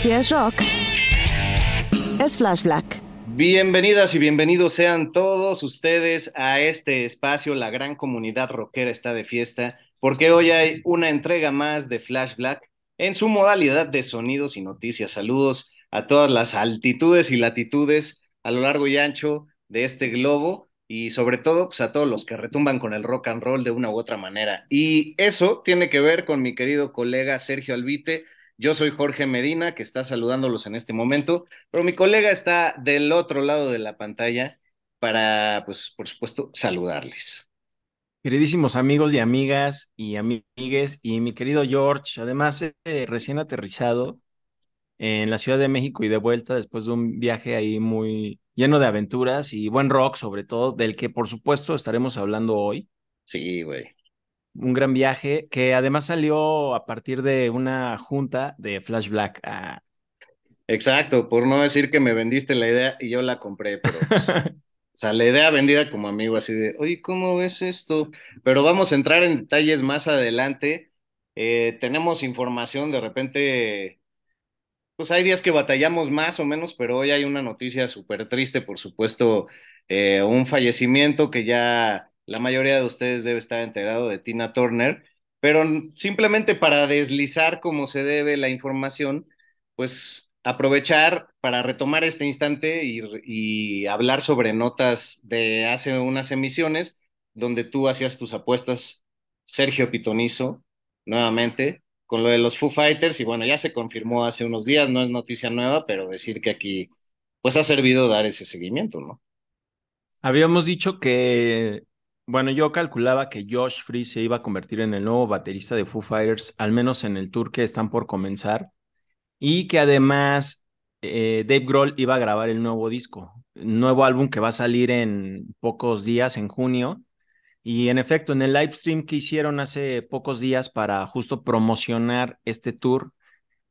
Si es rock, es Flash Black. Bienvenidas y bienvenidos sean todos ustedes a este espacio. La gran comunidad rockera está de fiesta porque hoy hay una entrega más de Flash Black en su modalidad de sonidos y noticias. Saludos a todas las altitudes y latitudes a lo largo y ancho de este globo y sobre todo pues, a todos los que retumban con el rock and roll de una u otra manera. Y eso tiene que ver con mi querido colega Sergio Albite. Yo soy Jorge Medina, que está saludándolos en este momento, pero mi colega está del otro lado de la pantalla para, pues, por supuesto, saludarles. Queridísimos amigos y amigas y amigues y mi querido George, además eh, recién aterrizado en la Ciudad de México y de vuelta después de un viaje ahí muy lleno de aventuras y buen rock sobre todo, del que por supuesto estaremos hablando hoy. Sí, güey. Un gran viaje que además salió a partir de una junta de Flash Black. Ah, Exacto, por no decir que me vendiste la idea y yo la compré, pero pues, o sea, la idea vendida como amigo, así de, oye, ¿cómo ves esto? Pero vamos a entrar en detalles más adelante. Eh, tenemos información, de repente, pues hay días que batallamos más o menos, pero hoy hay una noticia súper triste, por supuesto, eh, un fallecimiento que ya la mayoría de ustedes debe estar enterado de Tina Turner, pero simplemente para deslizar como se debe la información, pues aprovechar para retomar este instante y, y, hablar sobre notas de hace unas emisiones donde tú hacías tus apuestas, Sergio Pitonizo, nuevamente, con lo de los Foo Fighters, y bueno, ya se confirmó hace unos días, no es noticia nueva, pero decir que aquí, pues ha servido dar ese seguimiento, ¿no? Habíamos dicho que, bueno, yo calculaba que Josh Free se iba a convertir en el nuevo baterista de Foo Fighters, al menos en el tour que están por comenzar y que además eh, Dave Grohl iba a grabar el nuevo disco, nuevo álbum que va a salir en pocos días, en junio. Y en efecto, en el live stream que hicieron hace pocos días para justo promocionar este tour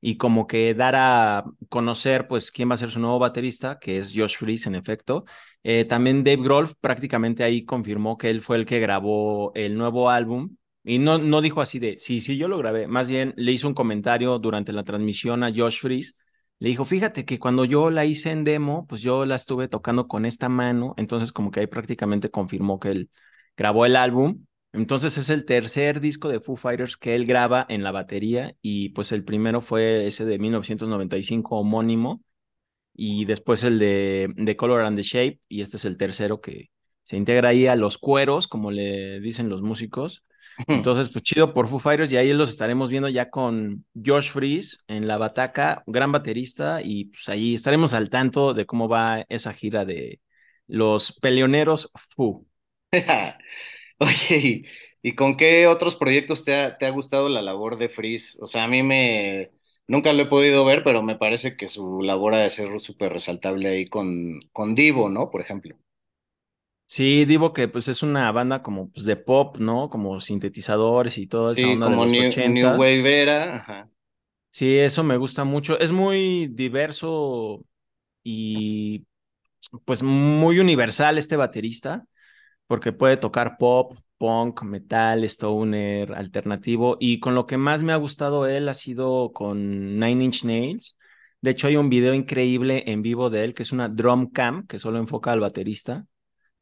y como que dar a conocer pues quién va a ser su nuevo baterista, que es Josh Freese en efecto. Eh, también Dave Grohl prácticamente ahí confirmó que él fue el que grabó el nuevo álbum y no, no dijo así de, sí, sí, yo lo grabé. Más bien le hizo un comentario durante la transmisión a Josh Freeze. Le dijo, fíjate que cuando yo la hice en demo, pues yo la estuve tocando con esta mano. Entonces como que ahí prácticamente confirmó que él grabó el álbum. Entonces es el tercer disco de Foo Fighters que él graba en la batería y pues el primero fue ese de 1995 homónimo y después el de The Color and the Shape y este es el tercero que se integra ahí a los cueros, como le dicen los músicos. Entonces, pues chido por Foo Fighters y ahí los estaremos viendo ya con Josh Freeze en la bataca, gran baterista y pues ahí estaremos al tanto de cómo va esa gira de los peleoneros Foo. Oye, ¿y con qué otros proyectos te ha, te ha gustado la labor de Freeze? O sea, a mí me... Nunca lo he podido ver, pero me parece que su labor ha de ser súper resaltable ahí con, con Divo, ¿no? Por ejemplo. Sí, digo que pues es una banda como pues, de pop, ¿no? Como sintetizadores y toda esa Sí, onda como de los New, 80. New Wave era, ajá. Sí, eso me gusta mucho. Es muy diverso y pues muy universal este baterista, porque puede tocar pop, punk, metal, stoner, alternativo. Y con lo que más me ha gustado él ha sido con Nine Inch Nails. De hecho, hay un video increíble en vivo de él, que es una drum cam, que solo enfoca al baterista,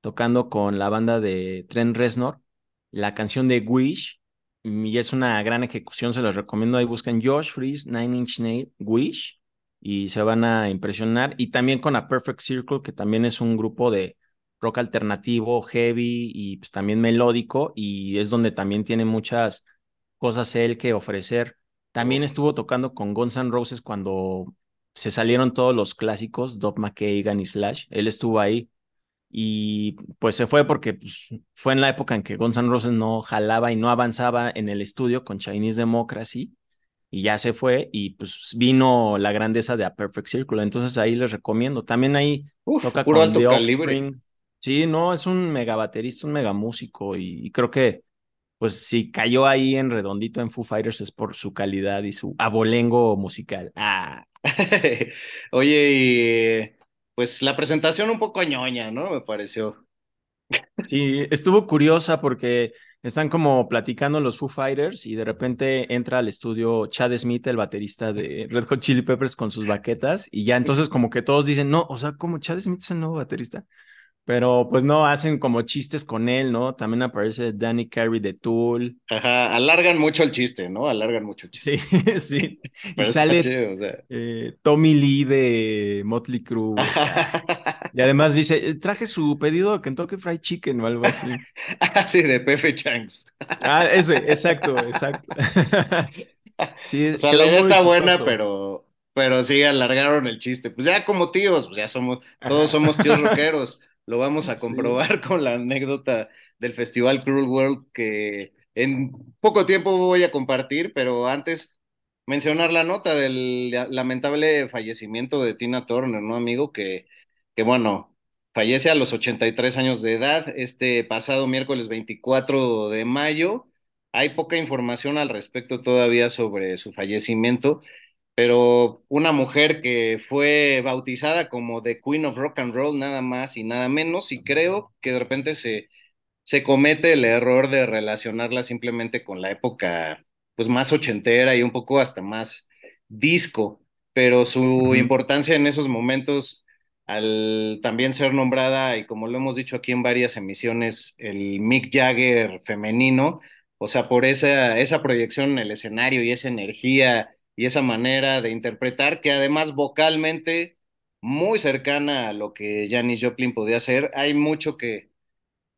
tocando con la banda de Trent Reznor, la canción de Wish. y es una gran ejecución, se los recomiendo. Ahí buscan Josh Freeze, Nine Inch Nails, Wish y se van a impresionar. Y también con A Perfect Circle, que también es un grupo de rock alternativo, heavy y pues, también melódico y es donde también tiene muchas cosas él que ofrecer. También estuvo tocando con Guns N' Roses cuando se salieron todos los clásicos, Doc McKagan y Slash. Él estuvo ahí y pues se fue porque pues, fue en la época en que Guns N' Roses no jalaba y no avanzaba en el estudio con Chinese Democracy y ya se fue y pues vino la grandeza de A Perfect Circle. Entonces ahí les recomiendo. También ahí toca con The Offspring. Sí, no, es un mega baterista, un mega músico y, creo que pues si cayó ahí en redondito en Foo Fighters es por su calidad y su abolengo musical. Ah. Oye, pues la presentación un poco ñoña, ¿no? Me pareció. Sí, estuvo curiosa porque están como platicando los Foo Fighters y de repente entra al estudio Chad Smith, el baterista de Red Hot Chili Peppers, con sus baquetas y ya entonces como que todos dicen, no, o sea, como Chad Smith es el nuevo baterista. Pero pues no, hacen como chistes con él, ¿no? También aparece Danny Carey de Tool. Ajá, alargan mucho el chiste, ¿no? Alargan mucho el chiste. Sí, sí. y sale eh, Tommy Lee de Motley Crue. y además dice, traje su pedido de Kentucky Fried Chicken o algo así. ah, sí, de Pepe Changs. ah, ese, exacto, exacto. sí, o sea, la idea está buena, pero, pero sí alargaron el chiste. Pues ya como tíos, pues ya somos, todos somos tíos rockeros. Lo vamos a comprobar con la anécdota del Festival Cruel World que en poco tiempo voy a compartir, pero antes mencionar la nota del lamentable fallecimiento de Tina Turner, ¿no, amigo? Que, que bueno, fallece a los 83 años de edad este pasado miércoles 24 de mayo. Hay poca información al respecto todavía sobre su fallecimiento pero una mujer que fue bautizada como The Queen of Rock and Roll, nada más y nada menos, y creo que de repente se, se comete el error de relacionarla simplemente con la época pues más ochentera y un poco hasta más disco, pero su importancia en esos momentos al también ser nombrada, y como lo hemos dicho aquí en varias emisiones, el Mick Jagger femenino, o sea, por esa, esa proyección en el escenario y esa energía y esa manera de interpretar que además vocalmente muy cercana a lo que Janis Joplin podía hacer. Hay mucho que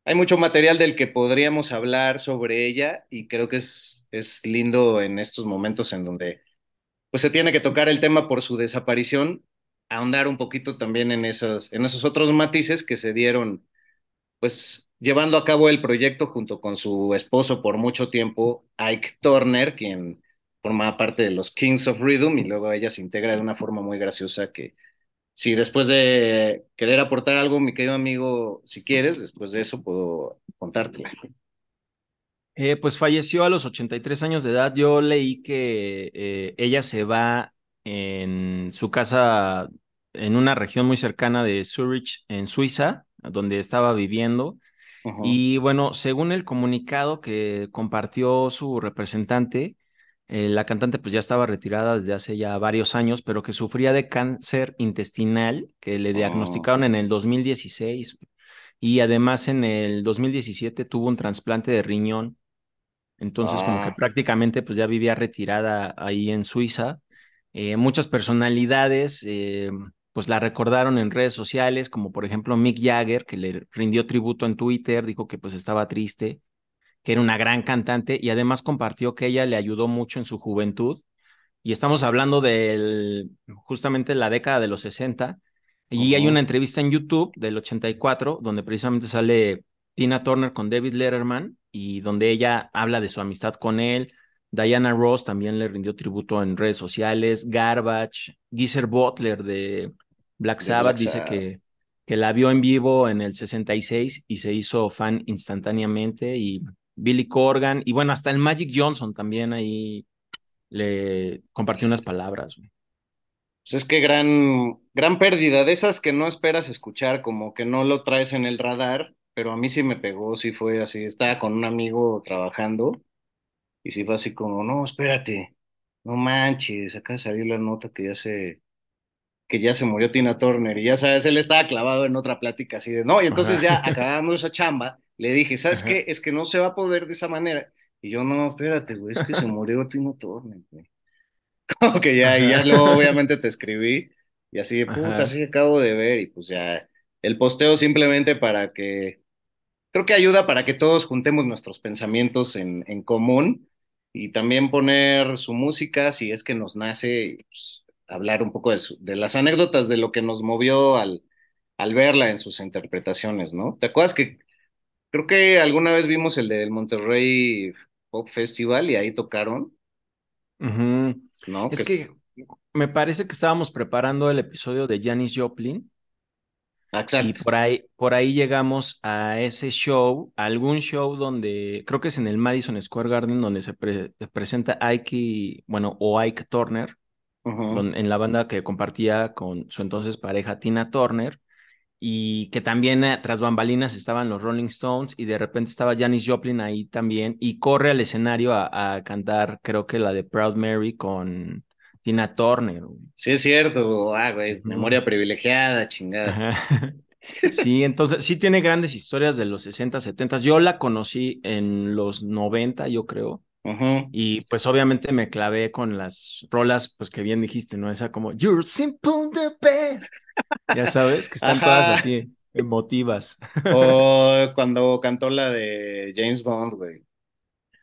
hay mucho material del que podríamos hablar sobre ella y creo que es, es lindo en estos momentos en donde pues se tiene que tocar el tema por su desaparición, ahondar un poquito también en esos, en esos otros matices que se dieron pues llevando a cabo el proyecto junto con su esposo por mucho tiempo, Ike Turner, quien formaba parte de los Kings of Rhythm y luego ella se integra de una forma muy graciosa que si después de querer aportar algo, mi querido amigo, si quieres, después de eso puedo contártela. Eh, pues falleció a los 83 años de edad. Yo leí que eh, ella se va en su casa en una región muy cercana de Zurich, en Suiza, donde estaba viviendo. Y bueno, según el comunicado que compartió su representante, eh, la cantante pues ya estaba retirada desde hace ya varios años, pero que sufría de cáncer intestinal que le diagnosticaron en el 2016 y además en el 2017 tuvo un trasplante de riñón. Entonces como que ah. prácticamente pues ya vivía retirada ahí en Suiza. Eh, muchas personalidades eh, pues la recordaron en redes sociales, como por ejemplo Mick Jagger, que le rindió tributo en Twitter, dijo que pues estaba triste que era una gran cantante y además compartió que ella le ayudó mucho en su juventud. Y estamos hablando de justamente la década de los 60. Y hay una entrevista en YouTube del 84 donde precisamente sale Tina Turner con David Letterman y donde ella habla de su amistad con él. Diana Ross también le rindió tributo en redes sociales. Garbage, Geezer Butler de Black Sabbath dice que, que la vio en vivo en el 66 y se hizo fan instantáneamente y Billy Corgan y bueno, hasta el Magic Johnson también ahí le compartió unas palabras. Pues es que gran, gran pérdida, de esas que no esperas escuchar, como que no lo traes en el radar, pero a mí sí me pegó, sí fue así, estaba con un amigo trabajando y sí fue así como, no, espérate, no manches, acá salió la nota que ya se, que ya se murió Tina Turner y ya sabes, él estaba clavado en otra plática así de, no, y entonces ya acabamos esa chamba le dije, ¿sabes qué? Es que no se va a poder de esa manera. Y yo, no, espérate, güey, es que se murió Tino Turner, güey. Como que ya, y ya luego obviamente te escribí, y así de puta, Ajá. sí acabo de ver, y pues ya, el posteo simplemente para que, creo que ayuda para que todos juntemos nuestros pensamientos en, en común, y también poner su música, si es que nos nace, y, pues, hablar un poco de, su- de las anécdotas de lo que nos movió al, al verla en sus interpretaciones, ¿no? ¿Te acuerdas que Creo que alguna vez vimos el del Monterrey Pop Festival y ahí tocaron. ¿no? Que Es es- que me parece que estábamos preparando el episodio de Janis Joplin ah, y exacto. por ahí, por ahí llegamos a ese show, a algún show donde, creo que es en el Madison Square Garden, donde se, pre- se presenta Ike, y- bueno, o Ike Turner, en la banda que compartía con su entonces pareja Tina Turner, y que también eh, tras bambalinas estaban los Rolling Stones, y de repente estaba Janis Joplin ahí también, y corre al escenario a, a cantar, creo que la de Proud Mary con Tina Turner. güey. Sí, es cierto. Ah, güey, memoria privilegiada, chingada. Ajá. Sí, entonces sí tiene grandes historias de los 60, 70. Yo la conocí en los 90, yo creo. Ujú. Y pues obviamente me clavé con las rolas, pues que bien dijiste, ¿no? Esa como You're simple the best. Ya sabes, que están todas así emotivas. O cuando cantó la de James Bond, güey.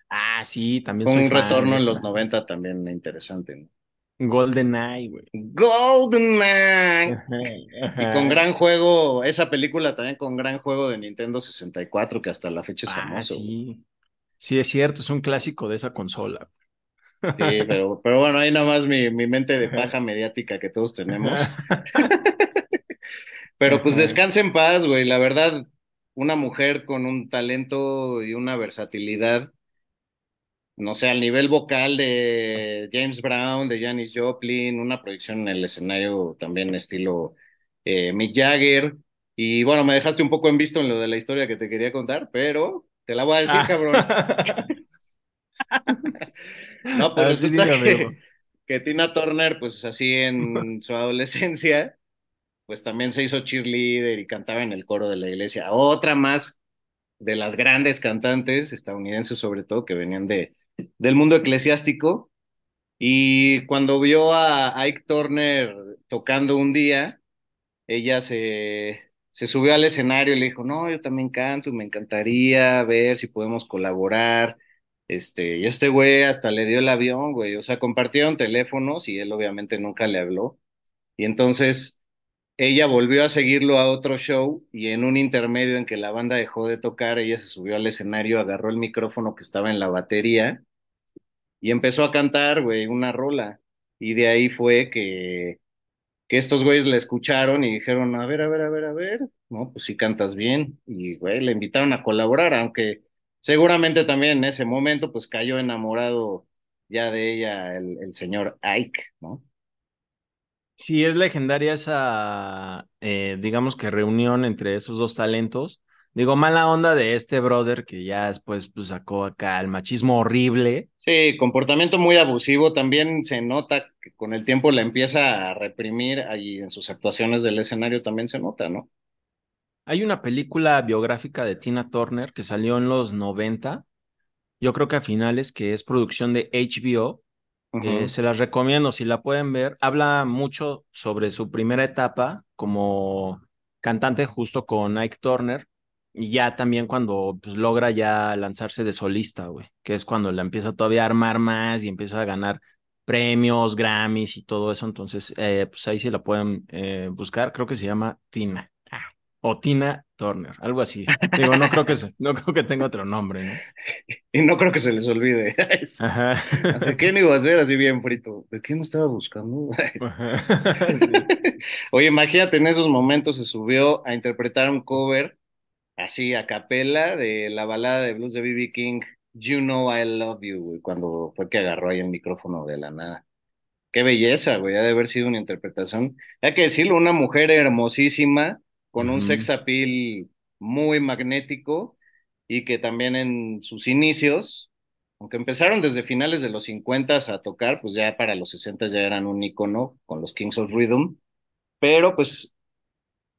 Ah, sí, también Fue un fan retorno en los esa. 90 también interesante, ¿no? Golden Eye, güey. GoldenEye. Ajá, Y con gran juego, esa película también con gran juego de Nintendo 64, que hasta la fecha es Ah, famoso. sí. Sí, es cierto, es un clásico de esa consola. Sí, pero, pero bueno, ahí nada más mi, mi mente de paja mediática que todos tenemos. Pero pues Ajá. descansa en paz, güey. La verdad, una mujer con un talento y una versatilidad, no sé, al nivel vocal de James Brown, de Janis Joplin, una proyección en el escenario también estilo eh, Mick Jagger. Y bueno, me dejaste un poco en visto en lo de la historia que te quería contar, pero te la voy a decir, cabrón. No, pues sí, resulta amigo. que, que Tina Turner, pues así en su adolescencia, pues también se hizo cheerleader y cantaba en el coro de la iglesia. Otra más de las grandes cantantes estadounidenses, sobre todo, que venían de, del mundo eclesiástico. Y cuando vio a Ike Turner tocando un día, ella se, se subió al escenario y le dijo, no, yo también canto y me encantaría ver si podemos colaborar. Este, y este güey hasta le dio el avión, güey. O sea, compartieron teléfonos y él obviamente nunca le habló. Y entonces ella volvió a seguirlo a otro show y en un intermedio en que la banda dejó de tocar, ella se subió al escenario, agarró el micrófono que estaba en la batería y empezó a cantar, güey, una rola. Y de ahí fue que, que estos güeyes la escucharon y dijeron, a ver, a ver, a ver, a ver, no, pues sí cantas bien. Y, güey, le invitaron a colaborar, aunque seguramente también en ese momento, pues cayó enamorado ya de ella el, el señor Ike, ¿no? Sí, es legendaria esa, eh, digamos que reunión entre esos dos talentos. Digo, mala onda de este brother que ya después pues, sacó acá el machismo horrible. Sí, comportamiento muy abusivo. También se nota que con el tiempo la empieza a reprimir y en sus actuaciones del escenario también se nota, ¿no? Hay una película biográfica de Tina Turner que salió en los 90, yo creo que a finales, que es producción de HBO. Eh, se las recomiendo si la pueden ver. Habla mucho sobre su primera etapa como cantante justo con Ike Turner y ya también cuando pues, logra ya lanzarse de solista, güey, que es cuando la empieza todavía a armar más y empieza a ganar premios, Grammys y todo eso. Entonces, eh, pues ahí sí la pueden eh, buscar. Creo que se llama Tina. O Tina Turner, algo así. Digo, no creo que se- no creo que tenga otro nombre, ¿no? Y no creo que se les olvide. Ajá. ¿De quién iba a ser así bien frito? ¿De quién estaba buscando? Sí. Oye, imagínate, en esos momentos se subió a interpretar un cover así a capela de la balada de blues de B.B. King, You Know I Love You, güey, cuando fue que agarró ahí el micrófono de la nada. Qué belleza, güey, ha de haber sido una interpretación. Hay que decirlo, una mujer hermosísima, con un Ujú. sex appeal muy magnético y que también en sus inicios, aunque empezaron desde finales de los 50 a tocar, pues ya para los 60 ya eran un ícono con los Kings of Rhythm, pero pues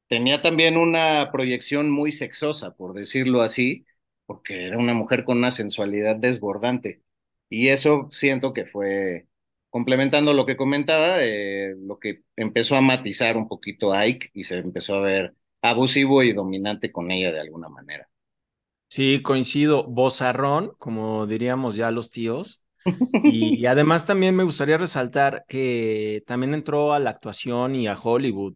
tenía también una proyección muy sexosa, por decirlo así, porque era una mujer con una sensualidad desbordante. Y eso siento que fue complementando lo que comentaba, eh, lo que empezó a matizar un poquito a Ike y se empezó a ver abusivo y dominante con ella de alguna manera. Sí, coincido. Bozarrón, como diríamos ya los tíos. Y, además también me gustaría resaltar que también entró a la actuación y a Hollywood.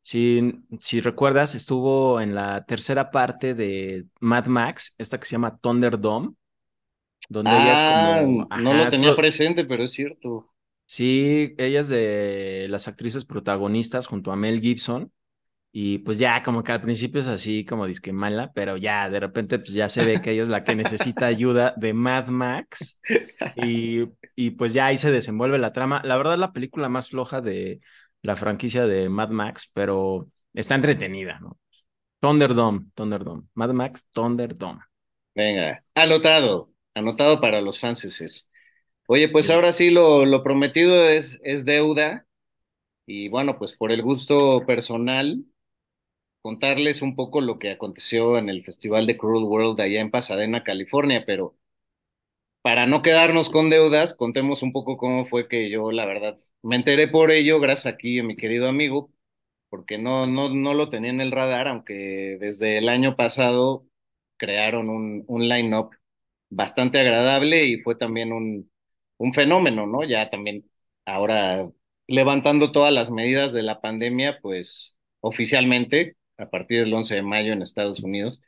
Si, si recuerdas, estuvo en la tercera parte de Mad Max, esta que se llama Thunderdome, donde ella es como... Ah, no lo tenía presente, pero es cierto. Sí, ella es de las actrices protagonistas junto a Mel Gibson. Y pues ya como que al principio es así como disque mala, pero ya de repente pues ya se ve que ella es la que necesita ayuda de Mad Max y, y pues ya ahí se desenvuelve la trama. La verdad la película más floja de la franquicia de Mad Max, pero está entretenida, ¿no? Thunderdome, Thunderdome, Mad Max, Thunderdome. Venga, anotado, anotado para los fanses. Oye, pues ahora sí lo, lo prometido es, es deuda. Y bueno, pues por el gusto personal, contarles un poco lo que aconteció en el Festival de Cruel World allá en Pasadena, California, pero para no quedarnos con deudas, contemos un poco cómo fue que yo, la verdad, me enteré por ello, gracias aquí a mi querido amigo, porque no, no, no lo tenía en el radar, aunque desde el año pasado crearon un, un line-up bastante agradable y fue también un, un fenómeno, ¿no? Ya también ahora levantando todas las medidas de la pandemia, pues oficialmente a partir del 11 de mayo en Estados Unidos,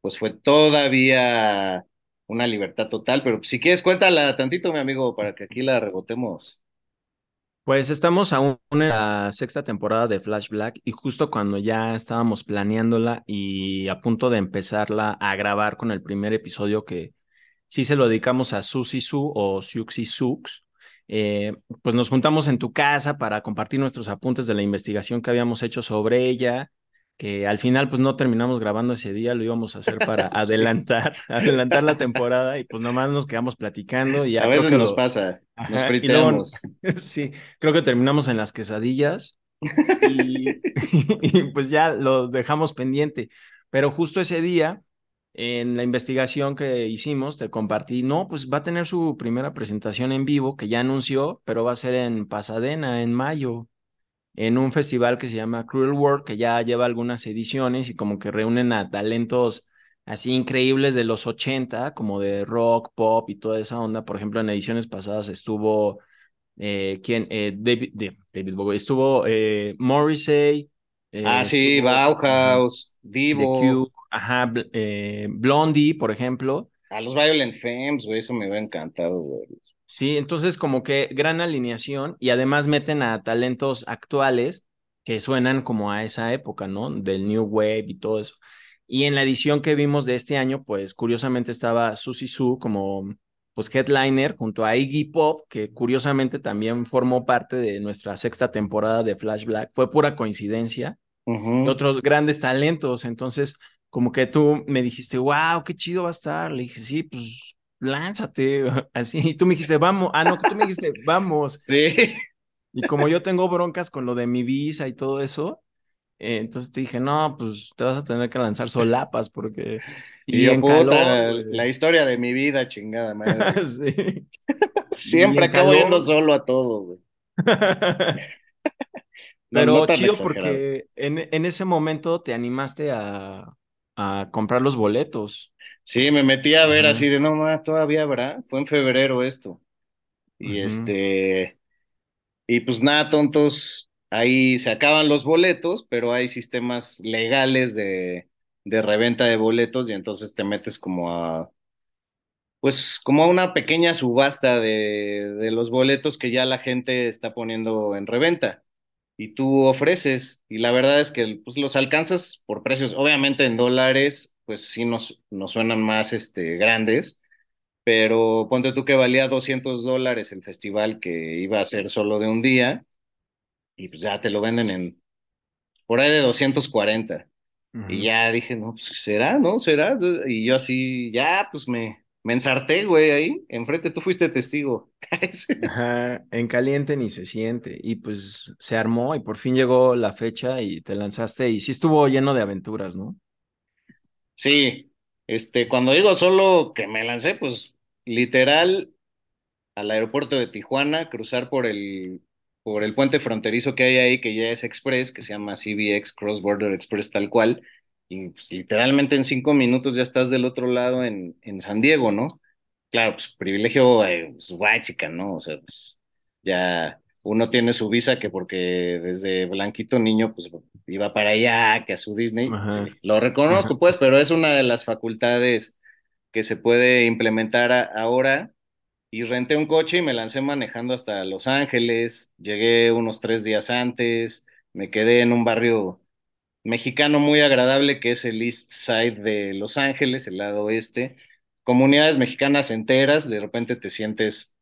pues fue todavía una libertad total, pero si quieres cuéntala tantito, mi amigo, para que aquí la rebotemos. Pues estamos aún en la sexta temporada de Flash Black y justo cuando ya estábamos planeándola y a punto de empezarla a grabar con el primer episodio que sí se lo dedicamos a Susi Su o Siuxi Sux, eh, pues nos juntamos en tu casa para compartir nuestros apuntes de la investigación que habíamos hecho sobre ella que al final pues no terminamos grabando ese día, lo íbamos a hacer para adelantar, adelantar la temporada y pues nomás nos quedamos platicando y a veces nos pasa, nos friteamos. sí, creo que terminamos en las quesadillas y, y, pues ya lo dejamos pendiente, pero justo ese día en la investigación que hicimos te compartí, no, pues va a tener su primera presentación en vivo que ya anunció, pero va a ser en Pasadena en mayo en un festival que se llama Cruel World, que ya lleva algunas ediciones y como que reúnen a talentos así increíbles de los 80, como de rock, pop y toda esa onda. Por ejemplo, en ediciones pasadas estuvo, eh, ¿quién? Eh, David, David Bowie, estuvo eh, Morrissey. Ah, sí, Bauhaus, Divo. ajá, Blondie, por ejemplo. A los Violent Femmes, güey, eso me hubiera encantado, güey. Sí, entonces como que gran alineación y además meten a talentos actuales que suenan como a esa época, ¿no? Del New Wave y todo eso. Y en la edición que vimos de este año, pues curiosamente estaba Susie Su como pues headliner junto a Iggy Pop, que curiosamente también formó parte de nuestra sexta temporada de Flash Black. Fue pura coincidencia. Y otros grandes talentos. Entonces, como que tú me dijiste, wow, qué chido va a estar. Le dije, sí, pues lánzate, así. Y tú me dijiste, vamos. Ah, no, tú me dijiste, vamos. Sí. Y como yo tengo broncas con lo de mi visa y todo eso, eh, entonces te dije, no, pues te vas a tener que lanzar solapas porque... Y, en puta, la historia de mi vida, chingada madre. sí. Siempre acabo yendo solo a todo, güey. Pero chido porque en, en, ese momento te animaste a, a comprar los boletos. Sí, me metí a ver así de, no, más todavía habrá. Fue en febrero esto. Y este, y pues nada, tontos, ahí se acaban los boletos, pero hay sistemas legales de, de reventa de boletos y entonces te metes como a, pues como a una pequeña subasta de, de los boletos que ya la gente está poniendo en reventa y tú ofreces. Y la verdad es que pues, los alcanzas por precios, obviamente en dólares, pues sí nos, nos suenan más este, grandes, pero ponte tú que valía 200 dólares el festival que iba a ser solo de un día, y pues ya te lo venden en por ahí de 240. Y ya dije, no, pues será, ¿no? ¿Será? Y yo así, ya, pues me, me ensarté, güey, ahí, enfrente, tú fuiste testigo. Ajá, en caliente ni se siente. Y pues se armó y por fin llegó la fecha y te lanzaste y sí estuvo lleno de aventuras, ¿no? Sí, Este, cuando digo solo que me lancé, pues literal al aeropuerto de Tijuana, cruzar por el, por el puente fronterizo que hay ahí, que ya es express, que se llama CBX Cross Border Express tal cual, y pues literalmente en cinco minutos ya estás del otro lado en, en San Diego, ¿no? Claro, pues privilegio eh, pues, white ¿no? O sea, pues ya uno tiene su visa que porque desde blanquito niño pues iba para allá, que a su Disney. Sí, lo reconozco pues, pero es una de las facultades que se puede implementar ahora. Y renté un coche y me lancé manejando hasta Los Ángeles. Llegué unos tres días antes. Me quedé en un barrio mexicano muy agradable que es el East Side de Los Ángeles, el lado oeste. Comunidades mexicanas enteras, de repente te sientes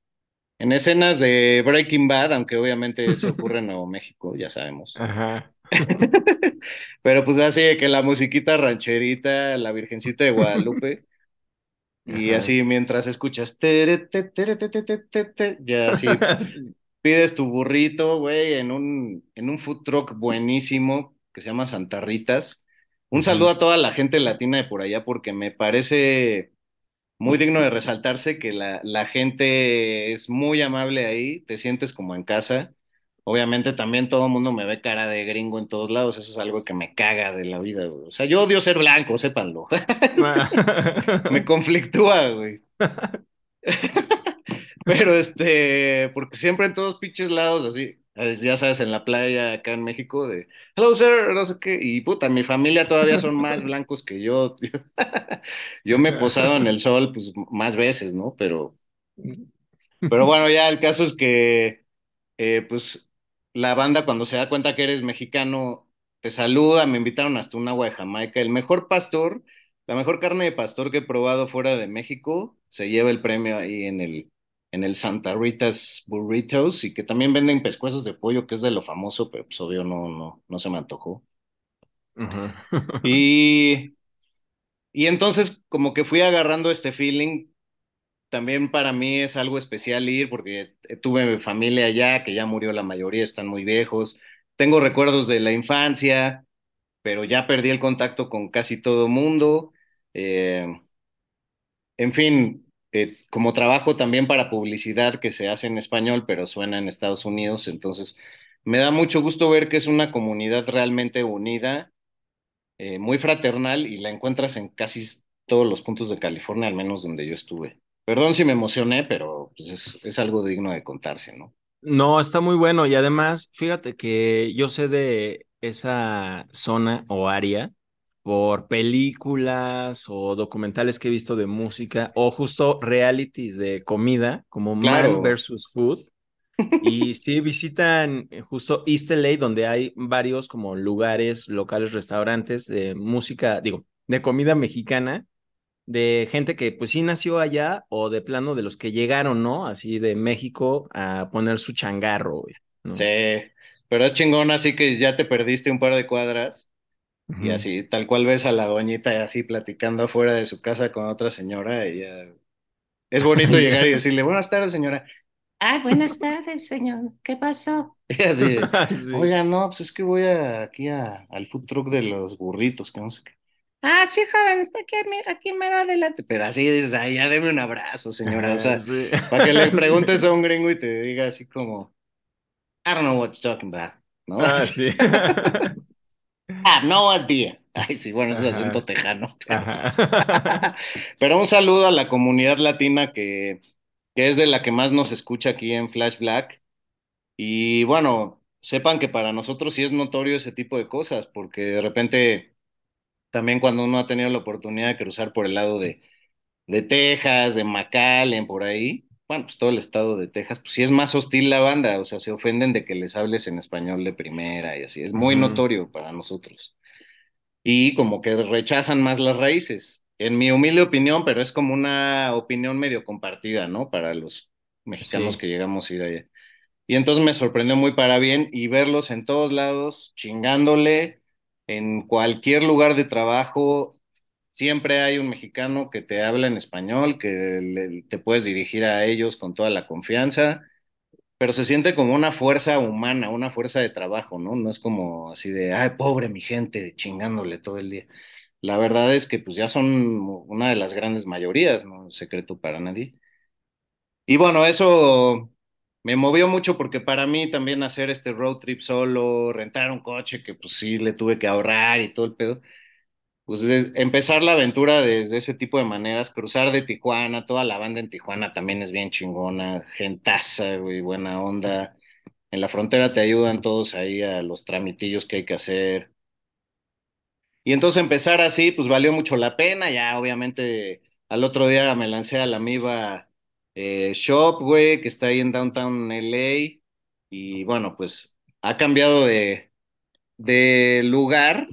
en escenas de Breaking Bad, aunque obviamente se ocurre en Nuevo México, ya sabemos. Ajá. Pero pues así que la musiquita rancherita, la Virgencita de Guadalupe, y así mientras escuchas, ya así pides tu burrito, güey, en un, en un food truck buenísimo que se llama Santa Ritas. Un saludo a toda la gente latina de por allá porque me parece muy digno de resaltarse que la, la, gente es muy amable ahí, te sientes como en casa. Obviamente también todo el mundo me ve cara de gringo en todos lados, eso es algo que me caga de la vida, güey. O sea, yo odio ser blanco, sépanlo. me conflictúa, güey. Pero este, porque siempre en todos pinches lados así, ya sabes, en la playa acá en México, de hello sir, no sé qué, y puta, mi familia todavía son más blancos que yo. yo me he posado en el sol, pues más veces, ¿no? Pero, pero bueno, ya el caso es que, eh, pues, la banda cuando se da cuenta que eres mexicano, te saluda, me invitaron hasta un agua de Jamaica. El mejor pastor, la mejor carne de pastor que he probado fuera de México, se lleva el premio ahí en el en el Santa Rita's Burritos y que también venden pescuezos de pollo, que es de lo famoso, pero pues obvio no, no, no se me antojó. y, y entonces como que fui agarrando este feeling. También para mí es algo especial ir porque tuve familia allá, que ya murió la mayoría, están muy viejos. Tengo recuerdos de la infancia, pero ya perdí el contacto con casi todo mundo. Eh, en fin, eh, como trabajo también para publicidad que se hace en español, pero suena en Estados Unidos, entonces me da mucho gusto ver que es una comunidad realmente unida, eh, muy fraternal y la encuentras en casi todos los puntos de California, al menos donde yo estuve. Perdón si me emocioné, pero pues es, es algo digno de contarse, ¿no? No, está muy bueno y además, fíjate que yo sé de esa zona o área por películas o documentales que he visto de música o justo realities de comida como Man versus Food. Y sí visitan eh, justo East LA donde hay varios como lugares, locales, restaurantes de música, digo, de comida mexicana, de gente que pues sí nació allá o de plano de los que llegaron, ¿no? Así de México a poner su changarro. Sí, pero es chingón así que ya te perdiste un par de cuadras y así, tal cual ves a la doñita así platicando afuera de su casa con otra señora, ella... Es bonito llegar y decirle, buenas tardes, señora. Ah, buenas tardes, señor. ¿Qué pasó? Y así, oiga, no, pues es que voy aquí al food truck de los burritos, que no sé qué. Ah, sí, joven, está aquí, aquí me da adelante. Pero así dices, ay, ya deme un abrazo, señora. O sea, para que le preguntes a un gringo y te diga así como, I don't know what you're talking about, ¿no? Ah, sí. Ah, no idea. Ay, sí, bueno, es acento tejano. Pero... un saludo a la comunidad latina que, que es de la que más nos escucha aquí en Flash Black. Y bueno, sepan que para nosotros sí es notorio ese tipo de cosas, porque de repente también cuando uno ha tenido la oportunidad de cruzar por el lado de, de Texas, de McAllen, por ahí, bueno, pues todo el estado de Texas, pues sí es más hostil la banda, o sea, se ofenden de que les hables en español de primera y así, es muy notorio para nosotros. Y como que rechazan más las raíces, en mi humilde opinión, pero es como una opinión medio compartida, ¿no? Para los mexicanos que llegamos a ir allá. Y entonces me sorprendió muy para bien y verlos en todos lados, chingándole, en cualquier lugar de trabajo, siempre hay un mexicano que te habla en español, que te puedes dirigir a ellos con toda la confianza, pero se siente como una fuerza humana, una fuerza de trabajo, ¿no? No es como así de, ay, pobre mi gente, chingándole todo el día. la verdad es que pues ya son una de las grandes mayorías, no secreto para nadie. Y bueno, eso me movió mucho porque para mí también hacer este road trip solo, rentar un coche que pues sí le tuve que ahorrar y todo el pedo, pues es- empezar la aventura desde ese tipo de maneras, cruzar de Tijuana, toda la banda en Tijuana también es bien chingona, gentaza, güey, buena onda. En la frontera te ayudan todos ahí a los tramitillos que hay que hacer. Y entonces empezar así, pues valió mucho la pena. Ya, obviamente, al otro día me lancé a la Miva Shop, güey, que está ahí en Downtown LA. Y bueno, pues ha cambiado de, de lugar.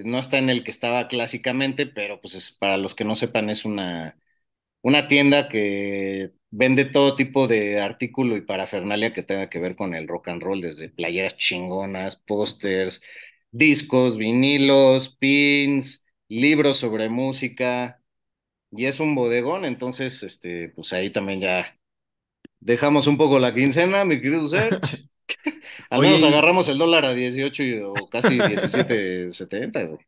Eh, No está en el que estaba clásicamente, pero pues es- para los que no sepan, es una, una tienda que vende todo tipo de artículo y parafernalia que tenga que ver con el rock and roll, desde playeras chingonas, pósters, discos, vinilos, pins, libros sobre música, y es un bodegón, entonces, este, pues ahí también ya dejamos un poco la quincena, mi querido Serge. Al menos agarramos el dólar a 18 y- o casi 17.70, güey.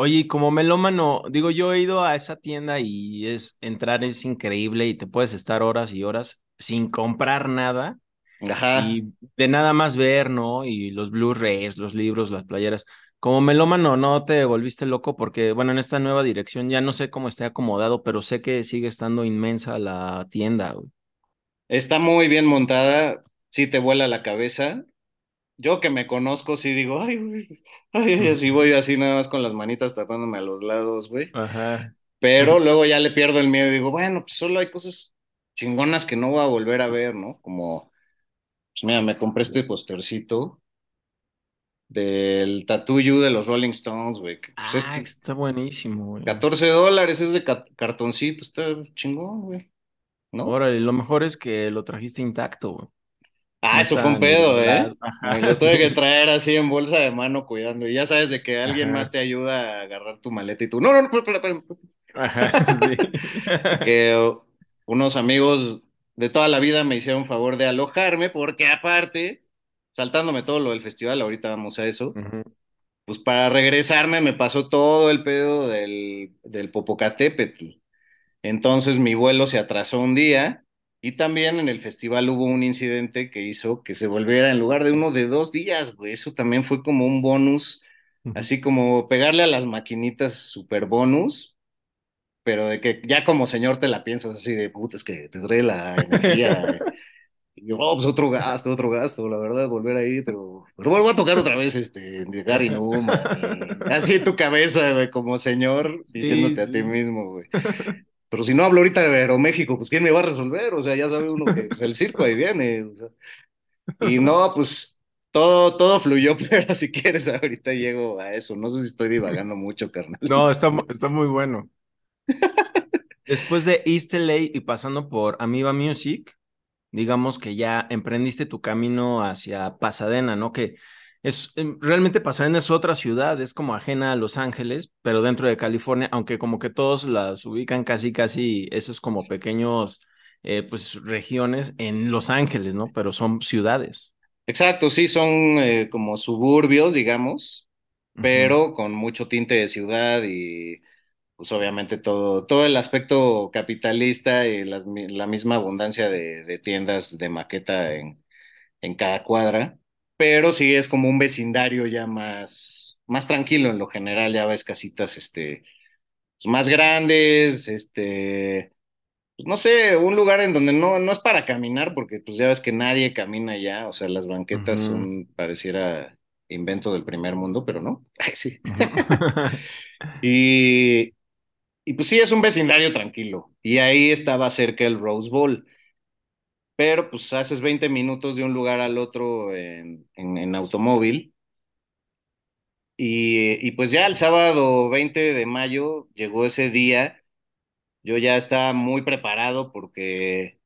Oye, y como melómano, digo, yo he ido a esa tienda y es entrar es increíble y te puedes estar horas y horas sin comprar nada Ajá. y de nada más ver, ¿no? Y los Blu-rays, los libros, las playeras. Como melómano, ¿no te volviste loco? Porque, bueno, en esta nueva dirección ya no sé cómo esté acomodado, pero sé que sigue estando inmensa la tienda, güey. Está muy bien montada, sí te vuela la cabeza. Yo que me conozco, sí digo, ay, güey, ay, así voy así nada más con las manitas tapándome a los lados, güey. Ajá. Pero luego ya le pierdo el miedo y digo, bueno, pues solo hay cosas chingonas que no voy a volver a ver, ¿no? Como, pues mira, me compré este postercito del Tattoo You de los Rolling Stones, güey. Pues Ah, este, está buenísimo, güey. 14 dólares, es de ca- cartoncito, está chingón, güey, ¿no? Órale, lo mejor es que lo trajiste intacto, güey. Ah, No eso fue un pedo, ¿eh? Me lo tuve que traer así en bolsa de mano cuidando. Y ya sabes de que alguien Ajá. más te ayuda a agarrar tu maleta y tú, no, no, no, espera, espera, espera". Ajá, sí. Que unos amigos de toda la vida me hicieron favor de alojarme porque aparte, saltándome todo lo del festival, ahorita vamos a eso, pues para regresarme me pasó todo el pedo del, del Popocatépetl. Entonces mi vuelo se atrasó un día y también en el festival hubo un incidente que hizo que se volviera en lugar de uno de dos días, güey. Eso también fue como un bonus, así como pegarle a las maquinitas super bonus, pero de que ya como señor te la piensas así de puta, es que te trae la energía. Y yo, oh, pues otro gasto, otro gasto, la verdad, volver ahí, pero, pero vuelvo a tocar otra vez este, de Gary Numan, y así en tu cabeza, güey, como señor, Sí, diciéndote a ti mismo, güey. Pero si no hablo ahorita de Aeroméxico, pues ¿quién me va a resolver? O sea, ya sabe uno que pues, el circo ahí viene. o sea. Y no, pues todo, todo fluyó, pero si quieres, ahorita llego a eso. No sé si estoy divagando mucho, carnal. No, está, está muy bueno. Después de East LA y pasando por Amiba Music, digamos que ya emprendiste tu camino hacia Pasadena, ¿no? Que es em, realmente Pasadena es otra ciudad, es como ajena a Los Ángeles, pero dentro de California, aunque como que todos las ubican casi, casi, esos como pequeños, eh, pues regiones en Los Ángeles, ¿no? Pero son ciudades. Exacto, sí, son eh, como suburbios, digamos, pero con mucho tinte de ciudad y pues obviamente todo, todo el aspecto capitalista y las la misma abundancia de, de tiendas de maqueta en, en cada cuadra, pero sí es como un vecindario ya más, más tranquilo en lo general, ya ves casitas este, pues, más grandes, este, pues, no sé, un lugar en donde no, no es para caminar, porque pues ya ves que nadie camina ya, o sea, las banquetas ujú, son, pareciera invento del primer mundo, pero no. Sí. Y, y pues sí, es un vecindario tranquilo. Y ahí estaba cerca el Rose Bowl. Pero pues haces 20 minutos de un lugar al otro en, en, automóvil. Y, y pues ya el sábado 20 de mayo llegó ese día. Yo ya estaba muy preparado porque,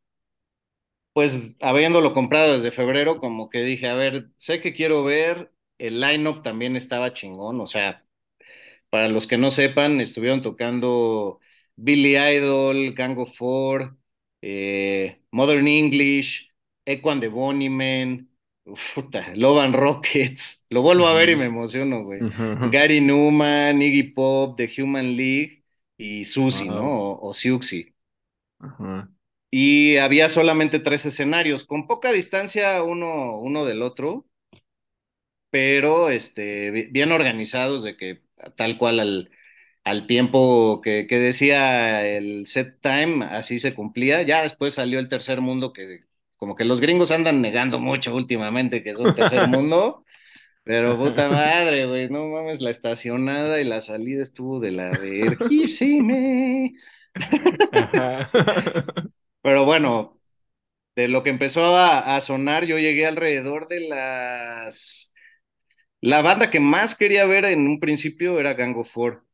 pues habiéndolo comprado desde febrero, como que dije, a ver, sé que quiero ver. El line-up también estaba chingón. O sea, Para los que no sepan, estuvieron tocando Billy Idol, Gang of Four, eh, Modern English, Echo and the Bunnymen, puta, Love and Rockets, Lo vuelvo a ver y me emociono, güey. Gary Newman, Iggy Pop, The Human League y Susie, ¿no? O, o. Ajá. Y había solamente tres escenarios, con poca distancia uno, uno del otro, pero este, bi- bien organizados de que tal cual al, al tiempo que, que decía el set time, así se cumplía. Ya después salió el tercer mundo, que como que los gringos andan negando mucho últimamente que son tercer mundo, pero puta madre, güey, no mames, la estacionada y la salida estuvo de la vergísima. Ajá. Pero bueno, de lo que empezó a, a sonar, yo llegué alrededor de las... La banda que más quería ver en un principio era Gang of Four.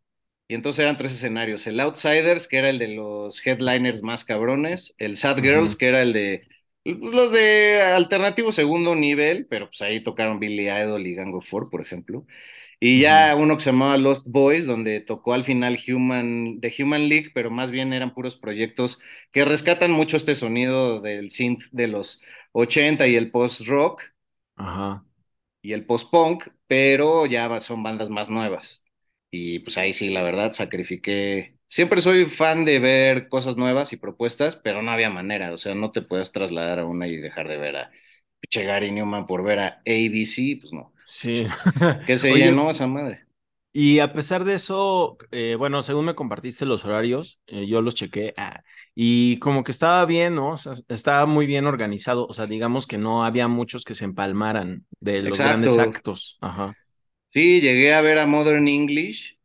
Y entonces eran tres escenarios. El Outsiders, que era el de los headliners más cabrones. El Sad Girls, que era el de pues, los de alternativo segundo nivel, pero pues ahí tocaron Billy Idol y Gang of Four, por ejemplo. Y ya uno que se llamaba Lost Boys, donde tocó al final Human, The Human League, pero más bien eran puros proyectos que rescatan mucho este sonido del synth de los 80 y el post-rock Ajá. y el post-punk, pero ya son bandas más nuevas. Y pues ahí sí, la verdad, sacrifiqué. Siempre soy fan de ver cosas nuevas y propuestas, pero no había manera. O sea, no te puedes trasladar a una y dejar de ver a pinche Gary Newman por ver a ABC, pues no. Sí. ¿Qué se Oye, llenó esa madre? y a pesar de eso, eh, bueno, según me compartiste los horarios, eh, yo los chequé, ah, y como que estaba bien, ¿no? O sea, estaba muy bien organizado. O sea, digamos que no había muchos que se empalmaran de los grandes actos. Ajá. Sí, llegué a ver a Modern English,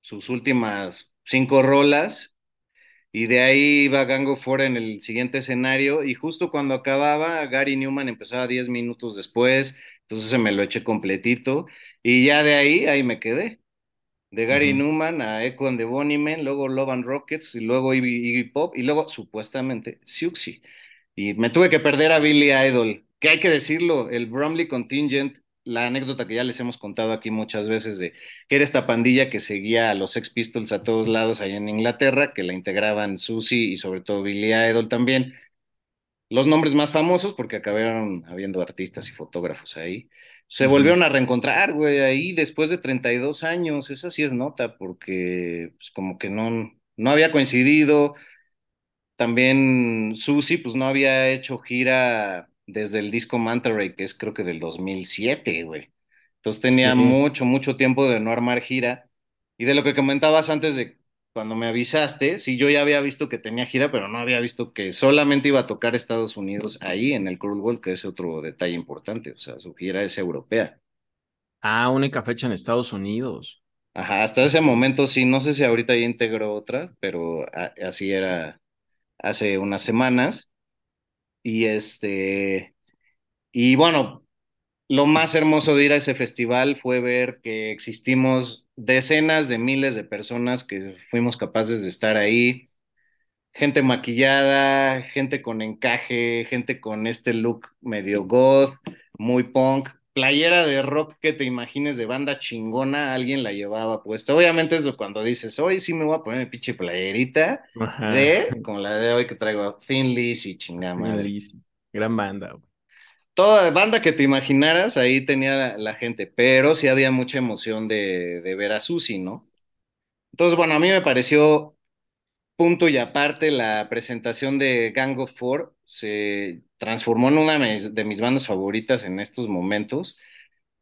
sus últimas cinco rolas, y de ahí iba Gango fuera en el siguiente escenario, y justo cuando acababa, Gary Newman empezaba 10 minutos después, entonces se me lo eché completito, y ya de ahí, ahí me quedé. De Gary. Newman a Echo and the Bunnymen, luego Love and Rockets, y luego Iggy, Pop, y luego supuestamente Siouxsie. Y me tuve que perder a Billy Idol, que hay que decirlo, el Bromley Contingent, la anécdota que ya les hemos contado aquí muchas veces de que era esta pandilla que seguía a los Sex Pistols a todos lados allá en Inglaterra, que la integraban Susie y sobre todo Billy Idol también. Los nombres más famosos, porque acabaron habiendo artistas y fotógrafos ahí. Se volvieron a reencontrar, güey, ahí después de 32 años. Esa sí es nota, porque pues, como que no, no había coincidido también Susi, pues no había hecho gira desde el disco Manta Ray, que es creo que del 2007, güey. Entonces Sí. tenía mucho, mucho tiempo de no armar gira. Y de lo que comentabas antes de cuando me avisaste, sí, yo ya había visto que tenía gira, pero no había visto que solamente iba a tocar Estados Unidos ahí en el Cruel World, que es otro detalle importante. O sea, su gira es europea. Ah, única fecha en Estados Unidos. Ajá, hasta ese momento sí, no sé si ahorita ya integró otras, pero así era hace unas semanas. Y este, y bueno, lo más hermoso de ir a ese festival fue ver que existimos decenas de miles de personas que fuimos capaces de estar ahí, gente maquillada, gente con encaje, gente con este look medio goth, muy punk, playera de rock que te imagines de banda chingona, alguien la llevaba puesta. Obviamente es cuando dices, hoy sí me voy a poner mi pinche playerita Ajá. de, como la de hoy que traigo, Thin Lizzy, chingada Thin madre. Lizzy. Gran banda. güey. Toda banda que te imaginaras, ahí tenía la, la gente, pero sí había mucha emoción de, de ver a Susi, ¿no? Entonces, bueno, a mí me pareció punto y aparte la presentación de Gang of Four, se transformó en una de mis, bandas favoritas en estos momentos.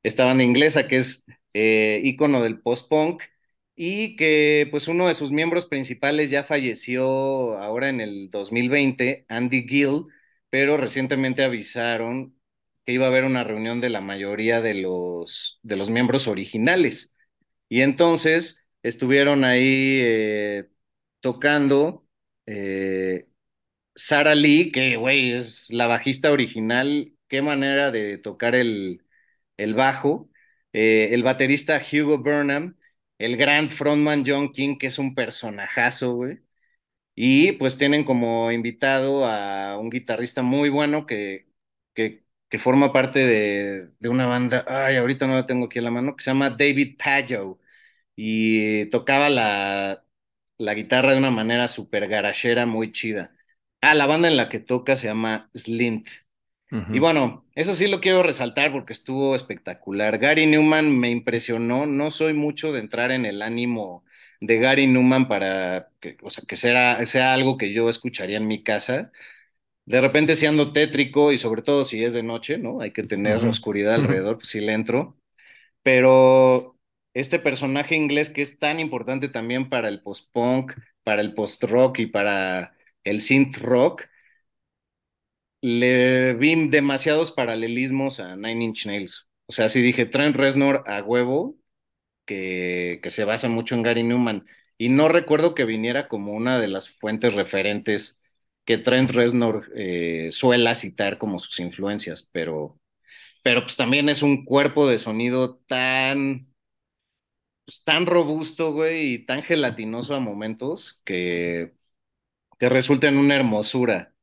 Esta banda inglesa que es eh, ícono del post-punk y que pues uno de sus miembros principales ya falleció ahora en el 2020, Andy Gill, pero recientemente avisaron que iba a haber una reunión de la mayoría de los, de los miembros originales. Y entonces estuvieron ahí eh, tocando eh, Sarah Lee, que güey es la bajista original, qué manera de tocar el, el bajo. Eh, el baterista Hugo Burnham, el gran frontman John King, que es un personajazo, güey. Y pues tienen como invitado a un guitarrista muy bueno que, que, forma parte de, de, una banda, ay, ahorita no la tengo aquí a la mano, que se llama David Pajo y tocaba la, la guitarra de una manera súper garachera, muy chida. Ah, la banda en la que toca se llama Slint. Y bueno, eso sí lo quiero resaltar porque estuvo espectacular. Gary Newman me impresionó. No soy mucho de entrar en el ánimo de Gary Newman para que, o sea, que sea, sea algo que yo escucharía en mi casa. De repente siendo tétrico y sobre todo si es de noche, ¿no? Hay que tener oscuridad alrededor, pues sí le entro. Pero este personaje inglés que es tan importante también para el post-punk, para el post-rock y para el synth rock, le vi demasiados paralelismos a Nine Inch Nails. O sea, sí dije, Trent Reznor a huevo, que, que se basa mucho en Gary Newman. Y no recuerdo que viniera como una de las fuentes referentes que Trent Reznor eh, suela citar como sus influencias, pero, pero pues también es un cuerpo de sonido tan, pues, tan robusto, güey, y tan gelatinoso a momentos que, que resulta en una hermosura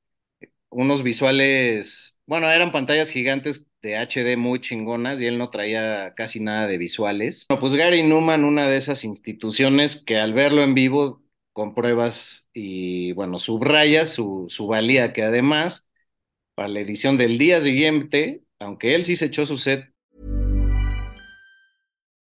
unos visuales, bueno, eran pantallas gigantes de HD muy chingonas y él no traía casi nada de visuales. Bueno, pues Gary Newman, una de esas instituciones que al verlo en vivo compruebas y bueno, subrayas su, su valía, que además, para la edición del día siguiente, aunque él sí se echó su set.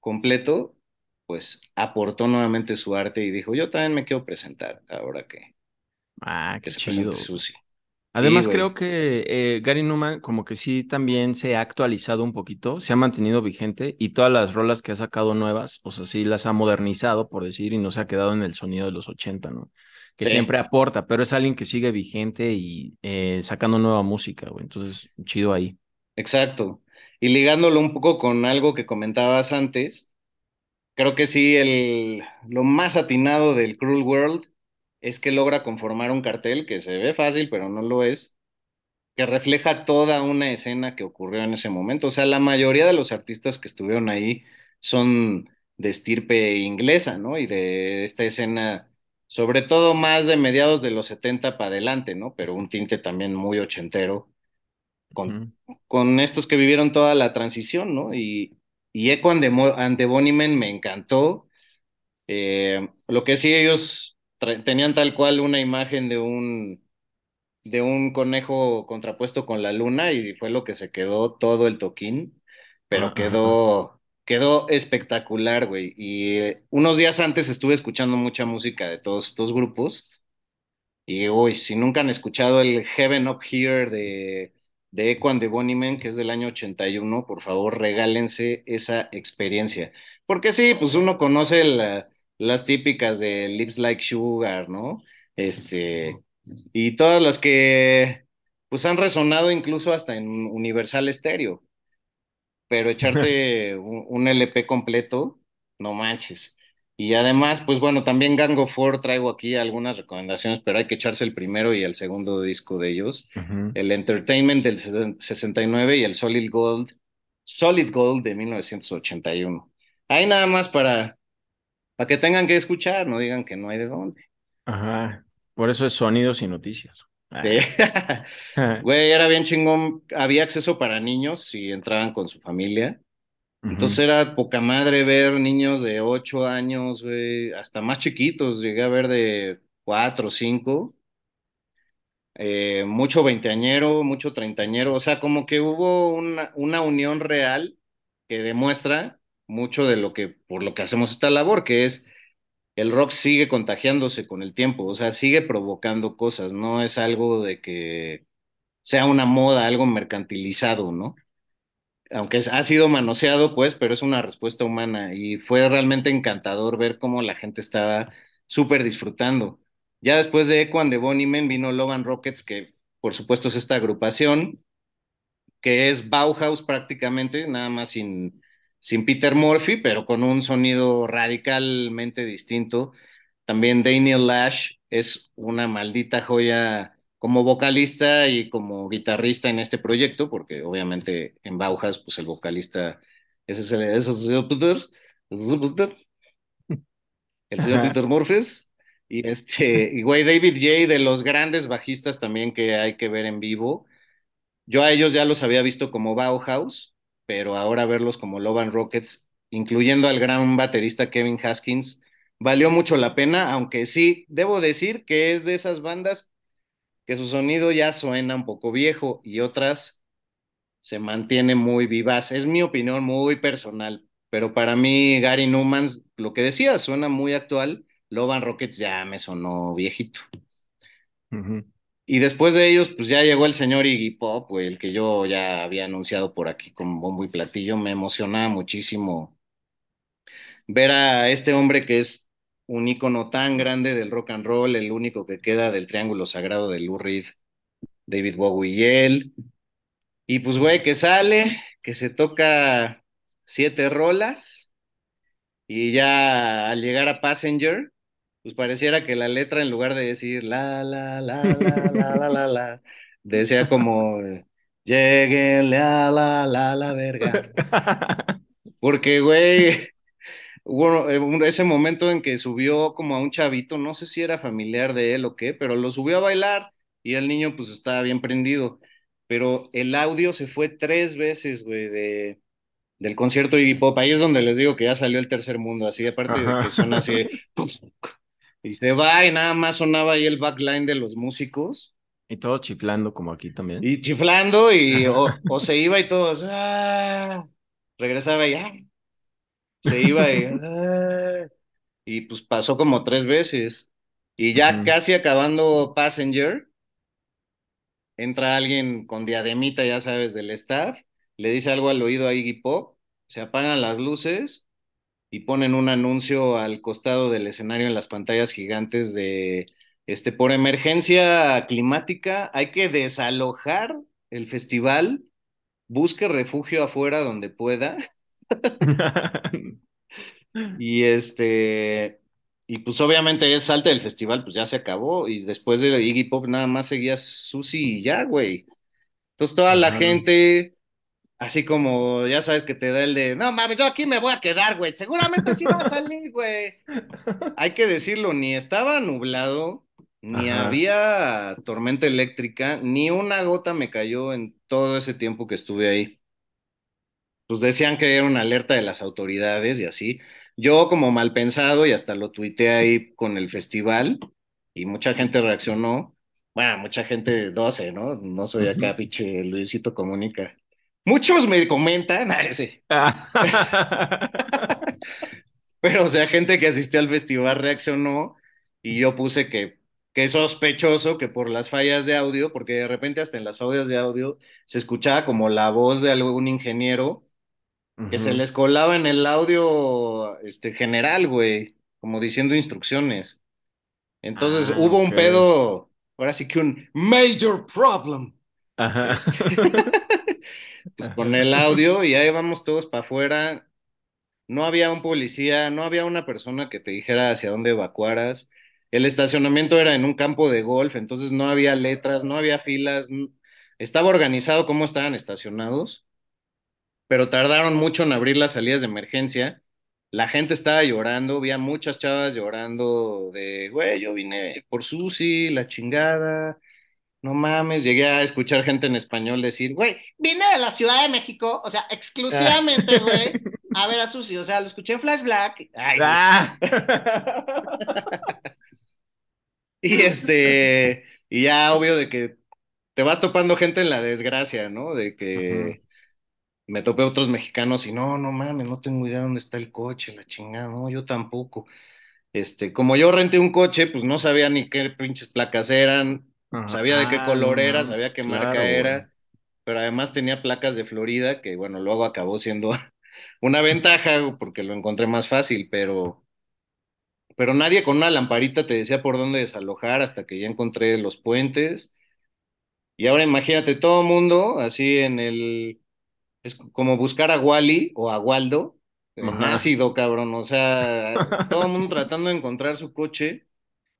Completo, pues aportó nuevamente su arte y dijo, yo también me quiero presentar ahora que, ah, qué que se chido. Susi. Además, Sí, creo que eh, Gary Newman como que sí también se ha actualizado un poquito, se ha mantenido vigente y todas las rolas que ha sacado nuevas, o sea, sí las ha modernizado, por decir, y no se ha quedado en el sonido de los 80, ¿no? Que Sí. siempre aporta, pero es alguien que sigue vigente y eh, sacando nueva música, güey. Entonces, chido ahí. Exacto. Y ligándolo un poco con algo que comentabas antes, creo que sí, el, lo más atinado del Cruel World es que logra conformar un cartel que se ve fácil, pero no lo es, que refleja toda una escena que ocurrió en ese momento. O sea, la mayoría de los artistas que estuvieron ahí son de estirpe inglesa, ¿no? Y de esta escena, sobre todo más de mediados de los 70 para adelante, ¿no? Pero un tinte también muy ochentero con, con estos que vivieron toda la transición, ¿no? Y, y Mo- and the Bunnymen me encantó. Eh, lo que sí, ellos tenían tal cual una imagen de un, de un conejo contrapuesto con la luna y fue lo que se quedó todo el toquín, pero quedó, quedó espectacular, güey. Y eh, unos días antes estuve escuchando mucha música de todos estos grupos. Y uy, si nunca han escuchado el Heaven Up Here de, de Echo and the Bunnymen, que es del año 81, por favor, regálense esa experiencia. Porque sí, pues uno conoce la- las típicas de Lips Like Sugar, ¿no? Este, Y todas las que pues han resonado incluso hasta en Universal Stereo. Pero echarte un, un LP completo, no manches. Y además, pues bueno, también Gang of Four traigo aquí algunas recomendaciones, pero hay que echarse el primero y el segundo disco de ellos. El Entertainment del 69 y el Solid Gold, Solid Gold de 1981. Ahí nada más para, para que tengan que escuchar, no digan que no hay de dónde. Ajá. Por eso es sonidos y noticias. Ah. Sí. Güey, era bien chingón. Había acceso para niños si entraban con su familia. Entonces era poca madre ver niños de 8 años, güey, hasta más chiquitos. Llegué a ver de 4 o 5. Eh, mucho veinteañero, mucho treintañero. O sea, como que hubo una, una unión real que demuestra mucho de lo que, por lo que hacemos esta labor, que es el rock sigue contagiándose con el tiempo, o sea, sigue provocando cosas, no es algo de que sea una moda, algo mercantilizado, ¿no? Aunque ha sido manoseado, pues, pero es una respuesta humana y fue realmente encantador ver cómo la gente estaba súper disfrutando. Ya después de Echo and the Bunnymen vino Love and Rockets, que por supuesto es esta agrupación, que es Bauhaus prácticamente, nada más sin, sin Peter Murphy, pero con un sonido radicalmente distinto. También Daniel Lash es una maldita joya como vocalista y como guitarrista en este proyecto, porque obviamente en Bauhaus, pues el vocalista, ese es el, ese es el señor Peter, el señor. Peter Murphy. Y este, y güey, David J. de los grandes bajistas también que hay que ver en vivo. Yo a ellos ya los había visto como Bauhaus, pero ahora verlos como Love and Rockets, incluyendo al gran baterista Kevin Haskins, valió mucho la pena, aunque sí, debo decir que es de esas bandas que su sonido ya suena un poco viejo y otras se mantiene muy vivaz. Es mi opinión muy personal, pero para mí Gary Newman, lo que decía, suena muy actual. Love and Rockets ya me sonó viejito. Y después de ellos, pues ya llegó el señor Iggy Pop, el que yo ya había anunciado por aquí con bombo y platillo. Me emocionaba muchísimo ver a este hombre que es un icono tan grande del rock and roll, el único que queda del triángulo sagrado de Lou Reed, David Bowie y él. Y pues, güey, que sale, que se toca siete rolas y ya al llegar a Passenger, pues pareciera que la letra en lugar de decir la, la, la, la, la, la, la, decía como lleguenle a la, la, la verga. Porque, güey, hubo eh, ese momento en que subió como a un chavito, no sé si era familiar de él o qué, pero lo subió a bailar y el niño pues estaba bien prendido. Pero el audio se fue tres veces, güey, de, del concierto de Iggy Pop. Ahí es donde les digo que ya salió el tercer mundo, así, aparte de Ajá. que suena así, y se va y nada más sonaba ahí el backline de los músicos. Y todo chiflando como aquí también. Y chiflando y o, o se iba y todos, ¡ah! regresaba y ¡ah! Se iba y, ¡ah! y pues pasó como tres veces. Y ya casi acabando Passenger, entra alguien con diademita, ya sabes, del staff, le dice algo al oído a Iggy Pop, se apagan las luces y ponen un anuncio al costado del escenario en las pantallas gigantes de, este, por emergencia climática, hay que desalojar el festival, busque refugio afuera donde pueda. Y este, y pues obviamente es salte del festival, pues ya se acabó. Y después de Iggy Pop nada más seguía Susi y ya, güey. Entonces toda la gente, así como, ya sabes que te da el de, no mames, yo aquí me voy a quedar, güey. Seguramente sí va a salir, güey. Hay que decirlo, ni estaba nublado, ni Ajá. había tormenta eléctrica, ni una gota me cayó en todo ese tiempo que estuve ahí. Pues decían que era una alerta de las autoridades y así. Yo como mal pensado y hasta lo tuiteé ahí con el festival y mucha gente reaccionó. Bueno, mucha gente, 12, ¿no? No soy acá, Ujú. pinche Luisito Comunica. Muchos me comentan, ah, ese. Pero, o sea, gente que asistió al festival reaccionó y yo puse que, que es sospechoso que por las fallas de audio, porque de repente hasta en las fallas de audio se escuchaba como la voz de algún ingeniero que se les colaba en el audio este, general, güey, como diciendo instrucciones. Entonces Ah, hubo un pedo, ahora sí que un major problem. Ajá. Pues con el audio y ahí vamos todos para afuera. No había un policía, no había una persona que te dijera hacia dónde evacuaras. El estacionamiento era en un campo de golf, entonces no había letras, no había filas. Estaba organizado cómo estaban estacionados, pero tardaron mucho en abrir las salidas de emergencia. La gente estaba llorando, había muchas chavas llorando de, güey, yo vine por Susi, la chingada. No mames, llegué a escuchar gente en español decir, güey, Vine de la Ciudad de México, o sea, exclusivamente, güey, a ver a Susi. O sea, lo escuché en Flash Black. Ay, sí. Ah. Y este, y ya obvio de que te vas topando gente en la desgracia, ¿no? De que me topé otros mexicanos y no, no mames, no tengo idea dónde está el coche, la chingada, no, yo tampoco. Este, como yo renté un coche, pues no sabía ni qué pinches placas eran, Ajá. sabía de qué Ah, color era, sabía qué claro, marca era, pero además tenía placas de Florida, que bueno, luego acabó siendo una ventaja porque lo encontré más fácil, pero pero nadie con una lamparita te decía por dónde desalojar hasta que ya encontré los puentes. Y ahora imagínate todo el mundo así en el... Es como buscar a Wally o a Waldo ácido, cabrón. O sea, todo el mundo tratando de encontrar su coche.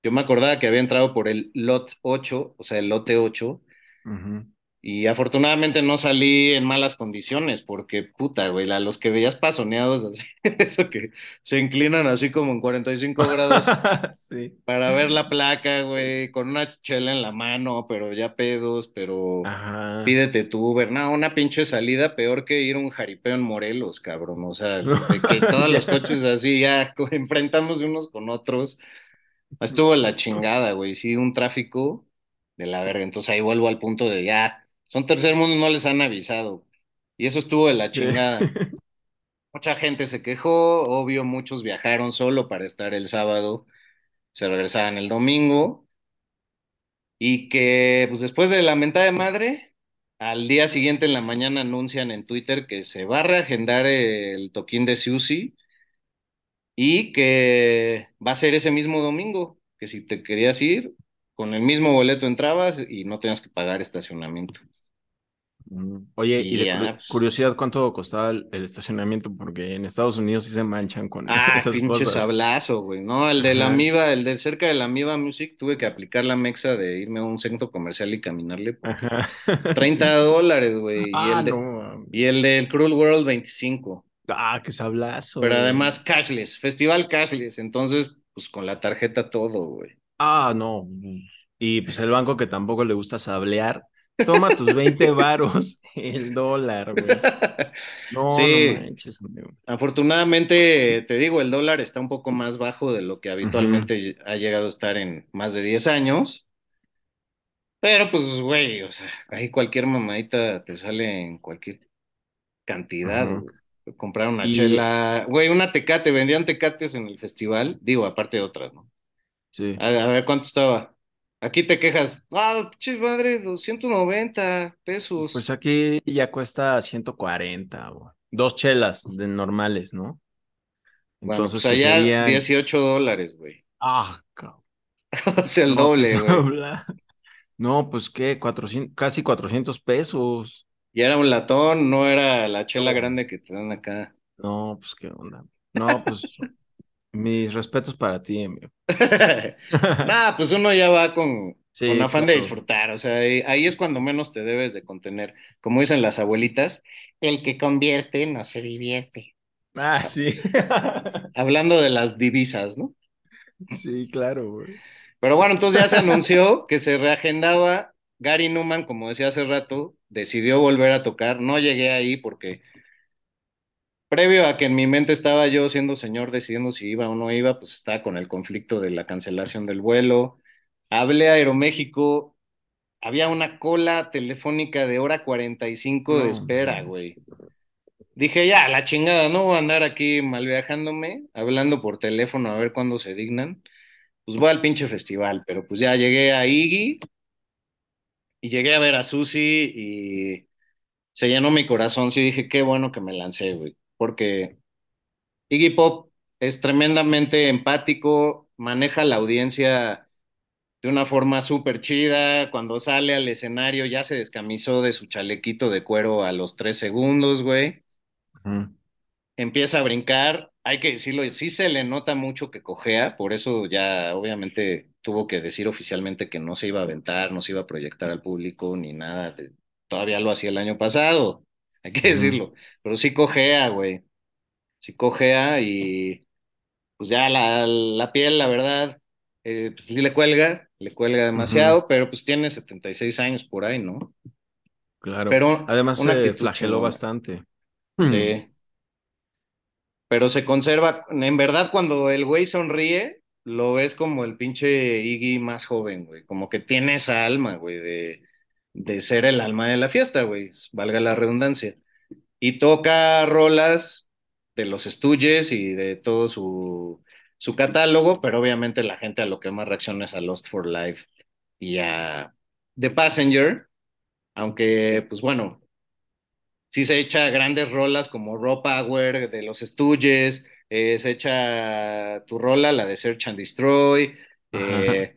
Yo me acordaba que había entrado por el lot 8, o sea, el lote 8. Ujú. Y afortunadamente no salí en malas condiciones, porque puta, güey, a los que veías pasoneados así, eso que se inclinan así como en 45 grados Sí. para ver la placa, güey, con una chela en la mano, pero ya pedos, pero Ajá. pídete tu Uber. No, una pinche salida peor que ir a un jaripeo en Morelos, cabrón. O sea, de que todos los coches así ya enfrentamos unos con otros. Estuvo la chingada, güey, sí, un tráfico de la verga. Entonces ahí vuelvo al punto de ya, son tercer mundo, no les han avisado. Y eso estuvo de la Sí. chingada. Mucha gente se quejó, obvio, muchos viajaron solo para estar el sábado, se regresaban el domingo. Y que, pues después de la mentada de madre, al día siguiente en la mañana anuncian en Twitter que se va a reagendar el toquín de Susi y que va a ser ese mismo domingo, que si te querías ir, con el mismo boleto entrabas y no tenías que pagar estacionamiento. Mm. Oye, y Y de pues. curiosidad, ¿cuánto costaba el, el estacionamiento? Porque en Estados Unidos sí se manchan con Ah, esas pinche cosas. sablazo, güey. No, el de la. Miva, el de cerca de la Miva Music, tuve que aplicar la mexa de irme a un centro comercial y caminarle. Ajá. 30 Sí. dólares, güey. Y Ah, el de- no. y el del Cruel World, 25. Ah, qué sablazo. Pero güey. además cashless, festival cashless. Entonces, pues con la tarjeta todo, güey. Ah, no. Y pues el banco que tampoco le gusta sablear. Toma tus 20 varos el dólar, güey. No, Sí. no manches, amigo. Afortunadamente, te digo, el dólar está un poco más bajo de lo que habitualmente ha llegado a estar en más de 10 años. Pero pues, güey, o sea, ahí cualquier mamadita te sale en cualquier cantidad. Comprar una Y- chela, güey, una tecate, vendían tecates en el festival, digo, aparte de otras, ¿no? Sí. A, a ver, ¿cuánto estaba? Aquí te quejas, ah, pinche madre, 290 pesos. Pues aquí ya cuesta 140, güey. Dos chelas de normales, ¿no? bueno, Entonces, pues que allá serían... 18 dólares, güey. Ah, cabrón. O sea, el No, doble, pues, güey. No, pues qué, 400, casi 400 pesos. Y era un latón, no era la chela grande que te dan acá. No, pues qué onda. No, pues mis respetos para ti, amigo. Nah, pues uno ya va con, Sí, con afán de disfrutar, o sea, ahí, ahí es cuando menos te debes de contener. Como dicen las abuelitas, El que convierte no se divierte. Ah, sí. hablando de las divisas, ¿no? Sí, claro, güey. Pero bueno, entonces ya se anunció que se reagendaba. Gary Newman, como decía hace rato, decidió volver a tocar. No llegué ahí porque previo a que en mi mente estaba yo siendo señor decidiendo si iba o no iba, pues estaba con el conflicto de la cancelación del vuelo. Hablé a Aeroméxico, había una cola telefónica de hora 45 de No, espera, no. güey. Dije, ya, la chingada, no voy a andar aquí mal viajándome, hablando por teléfono a ver cuándo se dignan. Pues voy al pinche festival, pero pues ya llegué a Iggy y llegué a ver a Susi y se llenó mi corazón. Sí, dije, qué bueno que me lancé, güey, porque Iggy Pop es tremendamente empático, maneja la audiencia de una forma súper chida. Cuando sale al escenario ya se descamisó de su chalequito de cuero a los tres segundos, güey. Empieza a brincar. Hay que decirlo, sí se le nota mucho que cojea, por eso ya obviamente tuvo que decir oficialmente que no se iba a aventar, no se iba a proyectar al público ni nada. Todavía lo hacía el año pasado, hay que decirlo. Pero sí cojea, güey. Sí cojea y pues ya la, la piel, la verdad, eh, pues sí le cuelga, le cuelga demasiado, pero pues tiene 76 años por ahí, ¿no? Claro. Pero Además se actitud flageló chingona. bastante. Sí. Pero se conserva, en verdad cuando el güey sonríe, lo ves como el pinche Iggy más joven, güey, como que tiene esa alma, güey, de, de ser el alma de la fiesta, güey, valga la redundancia. Y toca rolas de los Stooges y de todo su, su catálogo, pero obviamente la gente a lo que más reacciona es a Lost for Life y a The Passenger, aunque, pues bueno, sí se echa grandes rolas como Raw Power de los Stooges, eh, se echa tu rola, la de Search and Destroy, eh,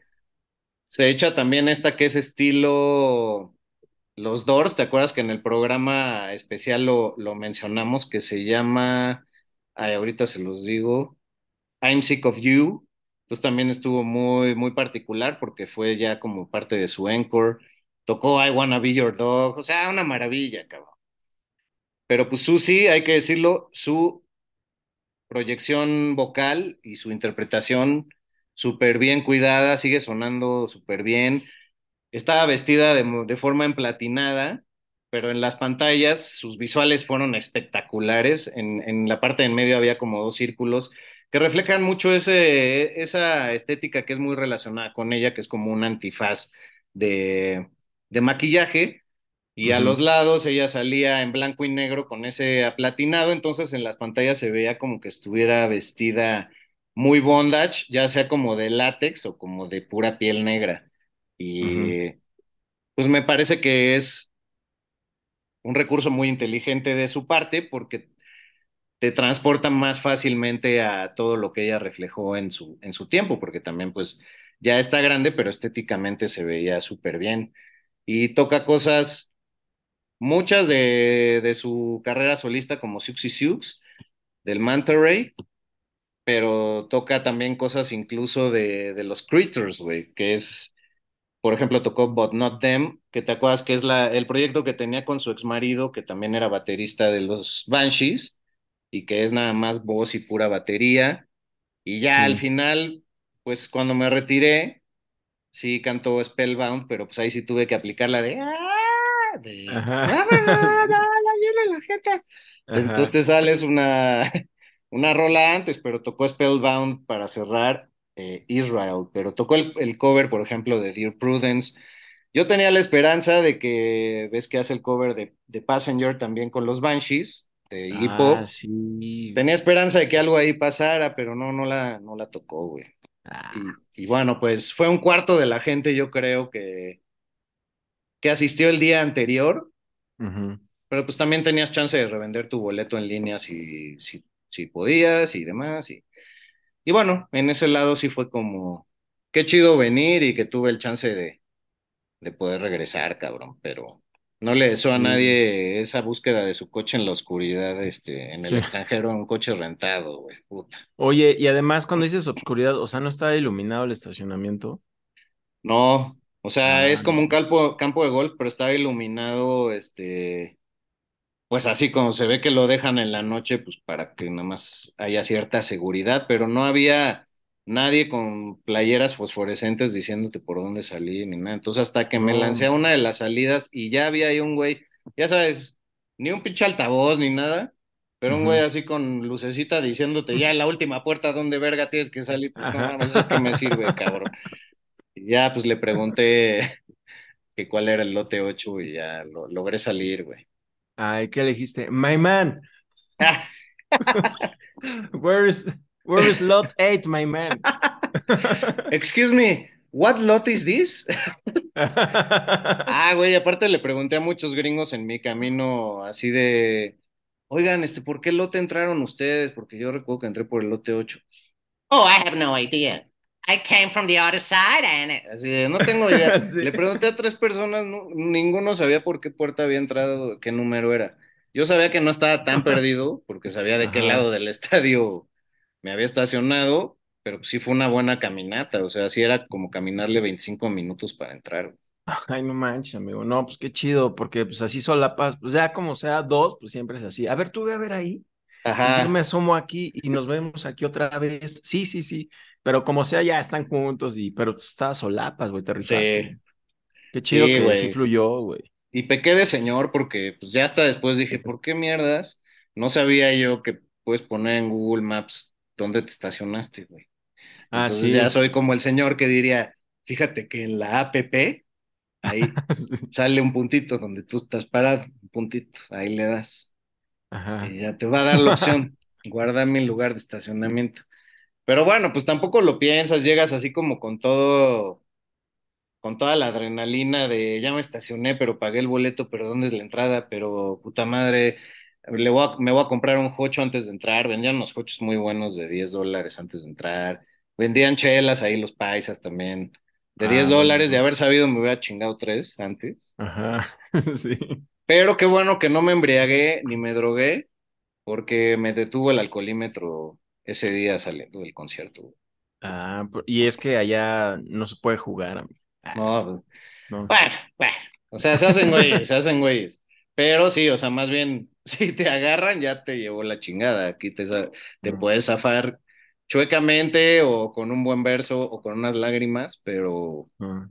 se echa también esta que es estilo Los Doors, ¿te acuerdas que en el programa especial lo, lo mencionamos que se llama, ay, ahorita se los digo, I'm Sick of You, entonces también estuvo muy, muy particular porque fue ya como parte de su encore, tocó I Wanna Be Your Dog, o sea, una maravilla, cabrón. Pero pues Susi, hay que decirlo, su proyección vocal y su interpretación súper bien cuidada, sigue sonando súper bien. Estaba vestida de, de, forma emplatinada, pero en las pantallas sus visuales fueron espectaculares. En, en, la parte en medio había como dos círculos que reflejan mucho ese, esa estética que es muy relacionada con ella, que es como un antifaz de, de maquillaje y uh -huh. a los lados ella salía en blanco y negro con ese aplatinado, entonces en las pantallas se veía como que estuviera vestida muy bondage, ya sea como de látex o como de pura piel negra. Y uh -huh. pues me parece que es un recurso muy inteligente de su parte porque te transporta más fácilmente a todo lo que ella reflejó en su, en su tiempo, porque también pues ya está grande, pero estéticamente se veía súper bien. Y toca cosas muchas de, de, su carrera solista como Siouxsie Sioux, del Manta Ray, pero toca también cosas incluso de, de los Critters, güey, que es, por ejemplo, tocó But Not Them, que te acuerdas que es la, el proyecto que tenía con su ex marido, que también era baterista de los Banshees, y que es nada más voz y pura batería, y ya sí. al final, pues cuando me retiré, sí cantó Spellbound, pero pues ahí sí tuve que aplicar la de... ¡Ah! de ¡Ah, viene la gente! Entonces te sales una, una rola antes, pero tocó Spellbound para cerrar eh, Israel, pero tocó el, el, cover, por ejemplo, de Dear Prudence. Yo tenía la esperanza de que, ves que hace el cover de, de Passenger también con los Banshees, de Iggy ah, Pop. Sí. Tenía esperanza de que algo ahí pasara, pero no, no la, no la tocó, güey. Ah. Y, y bueno, pues fue un cuarto de la gente, yo creo que que asistió el día anterior, uh -huh. pero pues también tenías chance de revender tu boleto en línea si, si, si podías y demás. Y, y bueno, en ese lado sí fue como, qué chido venir y que tuve el chance de, de poder regresar, cabrón, pero no le deseo a nadie esa búsqueda de su coche en la oscuridad, este, en el Sí. extranjero, un coche rentado, güey, puta. Oye, y además cuando dices obscuridad, o sea, ¿no está iluminado el estacionamiento? No, o sea, Ah, es como un campo, campo de golf, pero está iluminado, este, pues así como se ve que lo dejan en la noche, pues para que nada más haya cierta seguridad, pero no había nadie con playeras fosforescentes diciéndote por dónde salir ni nada. Entonces, hasta que me lancé a una de las salidas y ya había ahí un güey, ya sabes, ni un pinche altavoz ni nada, pero un güey así con lucecita diciéndote ya en la última puerta, ¿dónde verga tienes que salir? Pues no mames, ¿eso qué me sirve, cabrón? Y ya, pues le pregunté que cuál era el lote 8 y ya lo, logré salir, güey. Ay, ¿qué le dijiste? My man, where is, where is lot 8, my man? Excuse me, what lot is this? Ah, güey, aparte le pregunté a muchos gringos en mi camino así de, oigan, este, ¿por qué lote entraron ustedes? Porque yo recuerdo que entré por el lote 8. Oh, I have no idea. I came from the other side and it- Así de, no tengo idea. Sí. Le pregunté a tres personas, no- ninguno sabía por qué puerta había entrado, qué número era. Yo sabía que no estaba tan perdido, porque sabía de qué Ajá. lado del estadio me había estacionado, pero pues sí fue una buena caminata, o sea, sí era como caminarle 25 minutos para entrar. Ay, no manches, amigo. No, pues qué chido, porque pues así solapas, pues ya como sea dos, pues siempre es así. A ver, tú ve a ver ahí. Y Ajá. yo me asomo aquí y nos vemos aquí otra vez. Sí, sí, sí. Pero como sea, ya están juntos y, pero tú estabas solapas, güey, te rifaste. Sí. Qué chido Sí, que güey. sí fluyó, güey. Y pequé de señor porque pues ya hasta después dije, ¿por qué mierdas? No sabía yo que puedes poner en Google Maps dónde te estacionaste, güey. Ah, Entonces sí. ya soy como el señor que diría, fíjate que en la APP, ahí sale un puntito donde tú estás parado, un puntito, ahí le das. Ajá. Y ya te va a dar la opción, guarda mi lugar de estacionamiento. Pero bueno, pues tampoco lo piensas, llegas así como con todo, con toda la adrenalina de ya me estacioné, pero pagué el boleto, pero ¿dónde es la entrada? Pero puta madre, le voy a- me voy a comprar un hocho antes de entrar. Vendían unos hochos muy buenos de 10 dólares antes de entrar. Vendían chelas ahí los paisas también. De Ah, 10 dólares, de haber sabido me hubiera chingado tres antes. Ajá. Sí. Pero qué bueno que no me embriagué ni me drogué, porque me detuvo el alcoholímetro ese día saliendo del concierto. Ah, y es que allá no se puede jugar, amigo. Ah, No, pues, no. bueno, bueno, o sea, se hacen güeyes, se hacen güeyes. Pero sí, o sea, más bien, si te agarran, ya te llevó la chingada. Aquí te, te puedes zafar chuecamente o con un buen verso o con unas lágrimas, pero, Ah.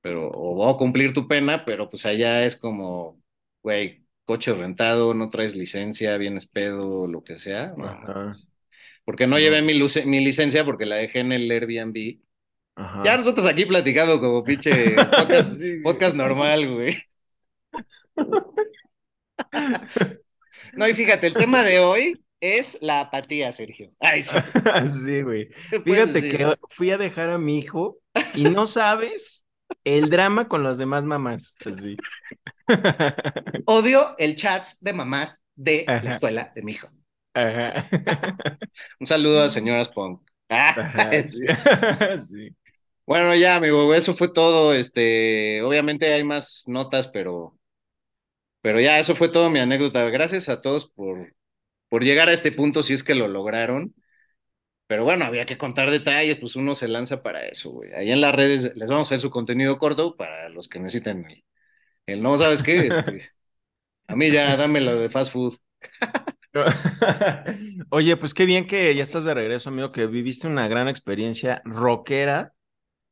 pero, o voy a cumplir tu pena, pero pues allá es como, güey, coche rentado, no traes licencia, vienes pedo, lo que sea. No. Porque no llevé mi, luce- mi licencia porque la dejé en el Airbnb. Ajá. Ya nosotros aquí platicando como pinche podcast, Sí, podcast normal, güey. No, y fíjate, el tema de hoy es la apatía, Sergio. Ay, sí. Sí, güey. ¿qué puedes Fíjate decir? que fui a dejar a mi hijo y no sabes el drama con las demás mamás. Así. Odio el chat de mamás de Ajá. la escuela de mi hijo. Ajá. Un saludo a señoras Punk. Ah, Ajá, sí. sí. Sí. Bueno, ya, amigo, eso fue todo. Este, obviamente hay más notas, pero, pero ya, eso fue todo mi anécdota. Gracias a todos por, por llegar a este punto, si es que lo lograron. Pero bueno, había que contar detalles, pues uno se lanza para eso, güey. Ahí en las redes les vamos a hacer su contenido corto para los que necesiten el, el no, ¿sabes qué? Este, a mí ya dame lo de fast food. Oye, pues qué bien que ya estás de regreso, amigo, que viviste una gran experiencia rockera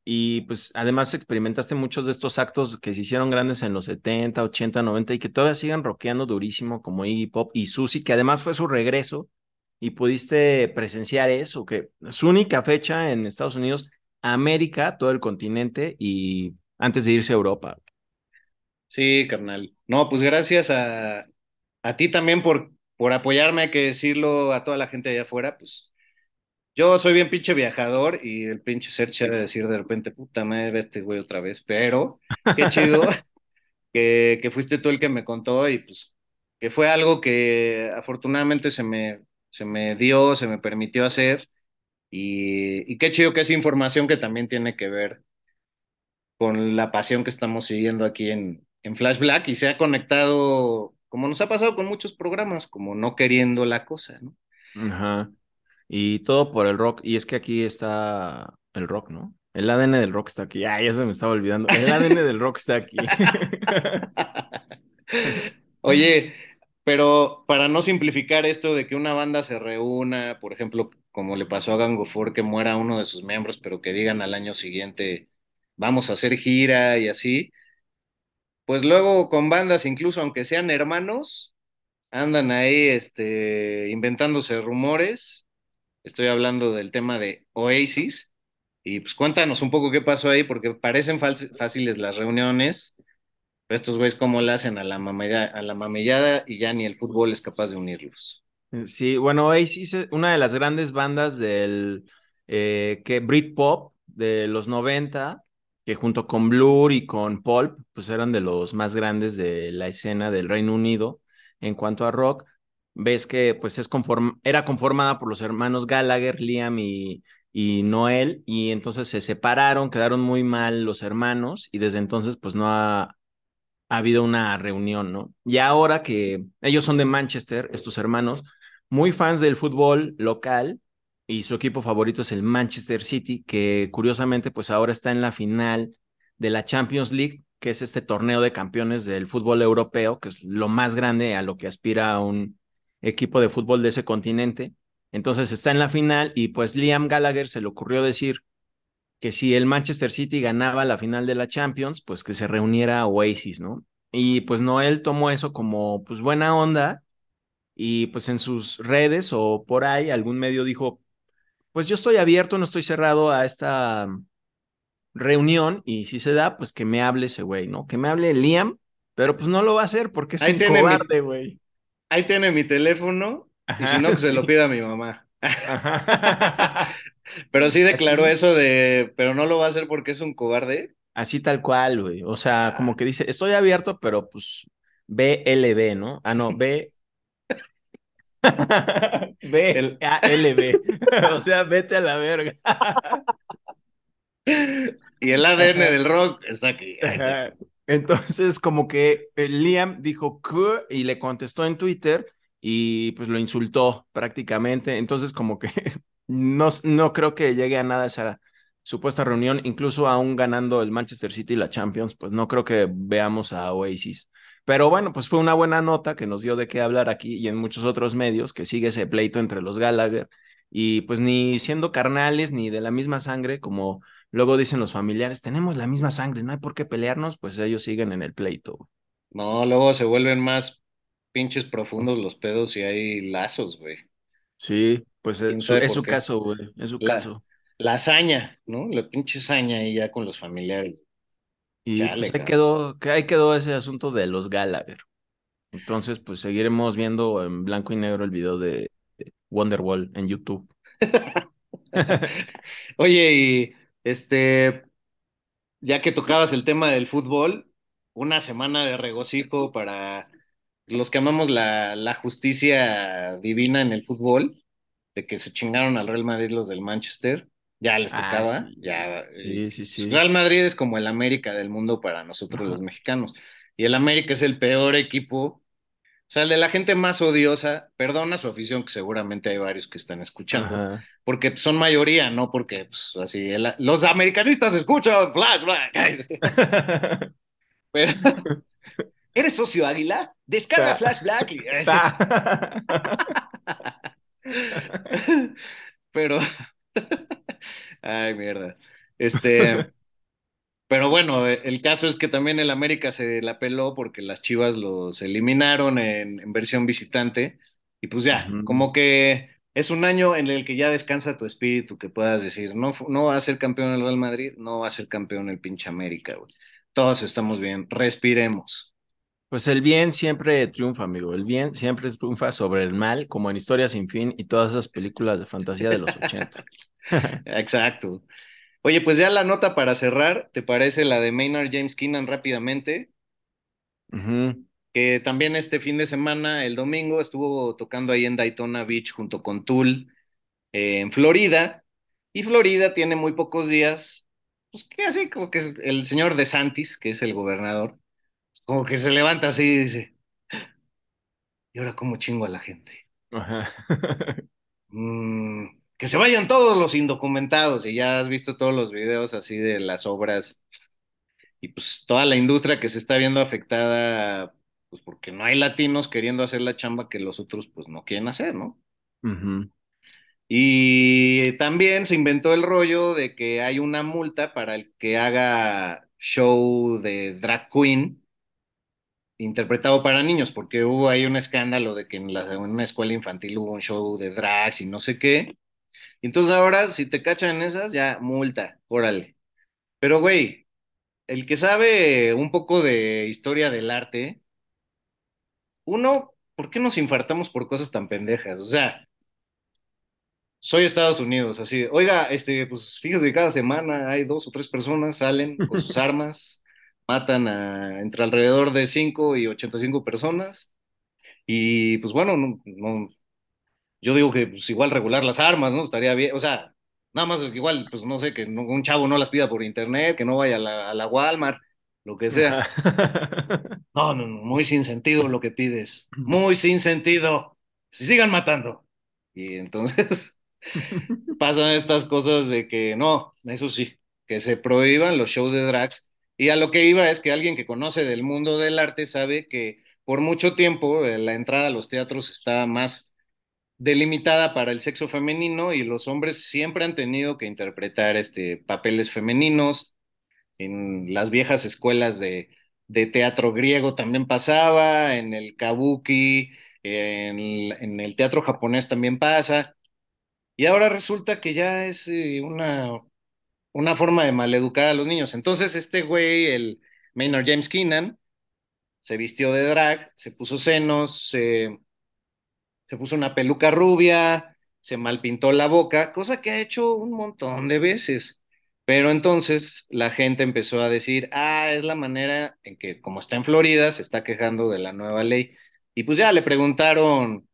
y pues además experimentaste muchos de estos actos que se hicieron grandes en los 70, 80, 90 y que todavía siguen rockeando durísimo como Iggy Pop y Susie, que además fue su regreso y pudiste presenciar eso, que su única fecha en Estados Unidos, América, todo el continente y antes de irse a Europa. Sí, carnal. No, pues gracias a, a ti también por, por apoyarme, hay que decirlo a toda la gente allá afuera, pues yo soy bien pinche viajador y el pinche Sergio ha de decir de repente, puta madre, este güey otra vez, pero qué chido que, que fuiste tú el que me contó y pues que fue algo que afortunadamente se me, se me dio, se me permitió hacer y, y qué chido que es información que también tiene que ver con la pasión que estamos siguiendo aquí en, en Flash Black y se ha conectado, como nos ha pasado con muchos programas, como no queriendo la cosa, ¿no? Ajá. Y todo por el rock. Y es que aquí está el rock, ¿no? El ADN del rock está aquí. Ah, ya se me estaba olvidando. El ADN del rock está aquí. Oye, pero para no simplificar esto de que una banda se reúna, por ejemplo, como le pasó a Gang of Four, que muera uno de sus miembros, pero que digan al año siguiente, vamos a hacer gira y así, pues luego con bandas, incluso aunque sean hermanos, andan ahí este, inventándose rumores. Estoy hablando del tema de Oasis. Y pues cuéntanos un poco qué pasó ahí, porque parecen fáciles las reuniones, pero estos güeyes cómo le hacen a la mamellada, a la mamellada y ya ni el fútbol es capaz de unirlos. Sí, bueno, Oasis es una de las grandes bandas del eh, que Britpop de los 90, que junto con Blur y con Pulp, pues eran de los más grandes de la escena del Reino Unido en cuanto a rock. Ves que pues es conform era conformada por los hermanos Gallagher, Liam y, y Noel, y entonces se separaron, quedaron muy mal los hermanos, y desde entonces pues no ha, ha habido una reunión, ¿no? Y ahora que ellos son de Manchester, estos hermanos, muy fans del fútbol local, y su equipo favorito es el Manchester City, que curiosamente pues ahora está en la final de la Champions League, que es este torneo de campeones del fútbol europeo, que es lo más grande a lo que aspira un equipo de fútbol de ese continente. Entonces está en la final y pues Liam Gallagher se le ocurrió decir que si el Manchester City ganaba la final de la Champions, pues que se reuniera Oasis, ¿no? Y pues Noel tomó eso como pues buena onda y pues en sus redes o por ahí algún medio dijo, pues yo estoy abierto, no estoy cerrado a esta reunión y si se da, pues que me hable ese güey, ¿no? Que me hable Liam, pero pues no lo va a hacer porque es Ahí un tiene cobarde, güey. Ahí tiene mi teléfono y si no, que se lo pida a mi mamá. Pero sí declaró Así. eso de, pero no lo va a hacer porque es un cobarde. Así tal cual, güey. O sea, Ah. como que dice, estoy abierto, pero pues BLB, ¿no? Ah, no, B. B, A, L, B. O sea, vete a la verga. Y el ADN Ajá. del rock está aquí. Ajá. Entonces, como que el Liam dijo "¿Qué?", y le contestó en Twitter y pues lo insultó prácticamente. Entonces, como que no, no creo que llegue a nada esa supuesta reunión, incluso aún ganando el Manchester City y la Champions, pues no creo que veamos a Oasis. Pero bueno, pues fue una buena nota que nos dio de qué hablar aquí y en muchos otros medios, que sigue ese pleito entre los Gallagher y pues ni siendo carnales ni de la misma sangre, como luego dicen los familiares, tenemos la misma sangre, no hay por qué pelearnos, pues ellos siguen en el pleito. No, luego se vuelven más pinches profundos los pedos y hay lazos, güey. Sí, pues ¿Quién es su, es su caso, güey, es su La- caso. La hazaña, ¿no? La pinche hazaña ahí ya con los familiares. Y Chale, pues ahí quedó, que ahí quedó ese asunto de los Gallagher. Entonces, pues seguiremos viendo en blanco y negro el video de de Wonderwall en YouTube. Oye, y este, ya que tocabas el tema del fútbol, una semana de regocijo para los que amamos la, la justicia divina en el fútbol, de que se chingaron al Real Madrid los del Manchester, ya les Ah, tocaba, sí. ya. Sí, eh, sí, sí. Real Madrid es como el América del mundo para nosotros Ajá. los mexicanos, y el América es el peor equipo. O sea, el de la gente más odiosa, perdona su afición, que seguramente hay varios que están escuchando, Ajá. porque son mayoría, ¿no? Porque pues, así el- los americanistas escuchan flashback. Pero, ¿eres socio Águila? Descarga Ta- flashback. y- Pero, ay, mierda. Este, pero bueno, eh, el caso es que también el América se la peló porque las Chivas los eliminaron en, en versión visitante. Y pues ya, como que es un año en el que ya descansa tu espíritu, que puedas decir, no, no va a ser campeón el Real Madrid, no va a ser campeón el pinche América, güey. Todos estamos bien, respiremos. Pues el bien siempre triunfa, amigo. El bien siempre triunfa sobre el mal, como en Historia sin fin y todas esas películas de fantasía de los 80. Exacto. Oye, pues ya la nota para cerrar, ¿te parece la de Maynard James Keenan rápidamente? Que también este fin de semana, el domingo, estuvo tocando ahí en Daytona Beach junto con Tool eh, en Florida. Y Florida tiene muy pocos días, pues que así como que es el señor De Santis, que es el gobernador, como que se levanta así y dice, ¿y ahora cómo chingo a la gente? Ajá. Mm, que se vayan todos los indocumentados y ya has visto todos los videos así de las obras y pues toda la industria que se está viendo afectada, pues porque no hay latinos queriendo hacer la chamba que los otros pues no quieren hacer, ¿no? Y también se inventó el rollo de que hay una multa para el que haga show de drag queen interpretado para niños, porque hubo ahí un escándalo de que en, la- en una escuela infantil hubo un show de drags y no sé qué. Entonces ahora, si te cachan en esas, ya multa, órale. Pero güey, el que sabe un poco de historia del arte, uno, ¿por qué nos infartamos por cosas tan pendejas? O sea, soy Estados Unidos, así, oiga, este, pues fíjese que cada semana hay dos o tres personas salen con sus armas, matan a entre alrededor de 5 y 85 personas, y pues bueno, no, no- yo digo que pues, igual regular las armas, ¿no? Estaría bien, o sea, Nada más es igual, pues no sé, que no- un chavo no las pida por internet, que no vaya a la, a la Walmart, lo que sea. No, no, no, muy sin sentido lo que pides. Muy sin sentido. Si sigan matando. Y entonces pasan estas cosas de que no, eso sí, que se prohíban los shows de drags. Y a lo que iba es que alguien que conoce del mundo del arte sabe que por mucho tiempo eh, la entrada a los teatros está más delimitada para el sexo femenino y los hombres siempre han tenido que interpretar este, papeles femeninos. En las viejas escuelas de, de teatro griego también pasaba, en el kabuki, en, en el teatro japonés también pasa. Y ahora resulta que ya es eh, una, una forma de maleducar a los niños. Entonces este güey, el Maynard James Keenan, se vistió de drag, se puso senos, se, se puso una peluca rubia, se malpintó la boca, cosa que ha hecho un montón de veces. Pero entonces la gente empezó a decir, ah, es la manera en que, como está en Florida, se está quejando de la nueva ley. Y pues ya le preguntaron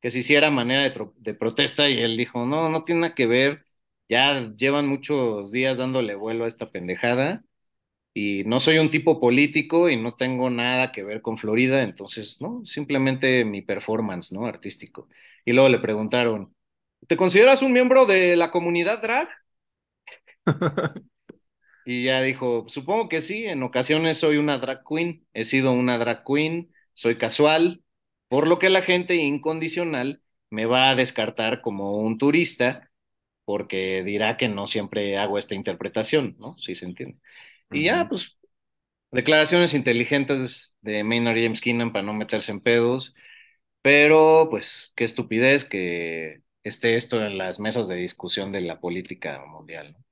que si hiciera manera de, de protesta y él dijo, no, no tiene nada que ver, ya llevan muchos días dándole vuelo a esta pendejada y no soy un tipo político y no tengo nada que ver con Florida, entonces, no, simplemente mi performance, ¿no? Artístico. Y luego le preguntaron, ¿te consideras un miembro de la comunidad drag? Y ya dijo, supongo que sí, en ocasiones soy una drag queen, he sido una drag queen, soy casual, por lo que la gente incondicional me va a descartar como un turista, porque dirá que no siempre hago esta interpretación, ¿no? Sí se entiende. Y ya, pues, declaraciones inteligentes de Maynard James Keenan para no meterse en pedos, pero pues qué estupidez que esté esto en las mesas de discusión de la política mundial, ¿no?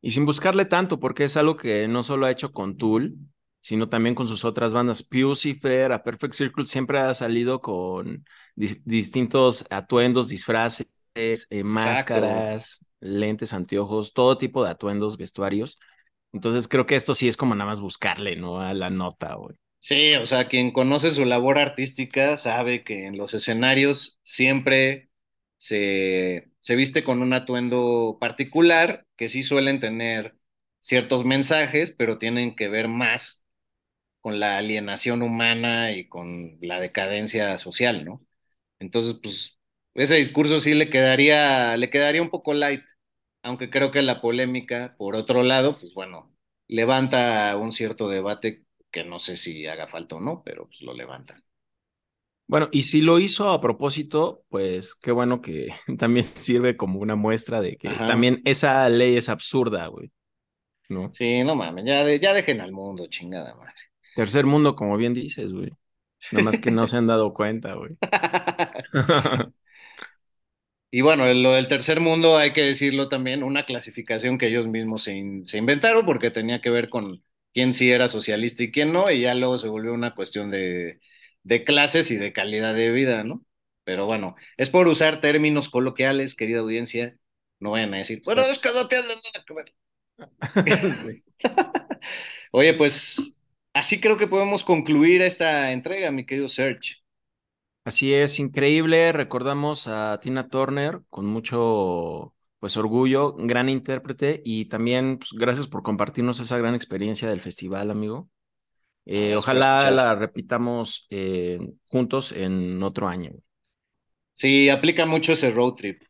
Y sin buscarle tanto, porque es algo que no solo ha hecho con Tool, sino también con sus otras bandas. Pucifer, a Perfect Circle siempre ha salido con dis- distintos atuendos, disfraces, eh, máscaras, lentes, anteojos, todo tipo de atuendos, vestuarios. Entonces creo que esto sí es como nada más buscarle, ¿no? A la nota, güey. Sí, o sea, quien conoce su labor artística sabe que en los escenarios siempre se, se viste con un atuendo particular, que sí suelen tener ciertos mensajes, pero tienen que ver más con la alienación humana y con la decadencia social, ¿no? Entonces, pues, ese discurso sí le quedaría, le quedaría un poco light, aunque creo que la polémica, por otro lado, pues bueno, levanta un cierto debate que no sé si haga falta o no, pero pues lo levanta. Bueno, y si lo hizo a propósito, pues qué bueno que también sirve como una muestra de que Ajá. también esa ley es absurda, güey. ¿No? Sí, no mames, ya, de- ya dejen al mundo, chingada madre. Tercer mundo, como bien dices, güey. Nada más que no se han dado cuenta, güey. Y bueno, lo del tercer mundo hay que decirlo también, una clasificación que ellos mismos se, in- se inventaron porque tenía que ver con quién sí era socialista y quién no, y ya luego se volvió una cuestión de, de clases y de calidad de vida, ¿no? Pero bueno, es por usar términos coloquiales, querida audiencia, no vayan a decir, bueno, es que no tiene nada que ver. Oye, pues así creo que podemos concluir esta entrega, mi querido Serge. Así es, increíble. Recordamos a Tina Turner con mucho pues orgullo, gran intérprete y también pues, gracias por compartirnos esa gran experiencia del festival, amigo. Eh, ojalá la repitamos eh, juntos en otro año. Sí, aplica mucho ese road trip.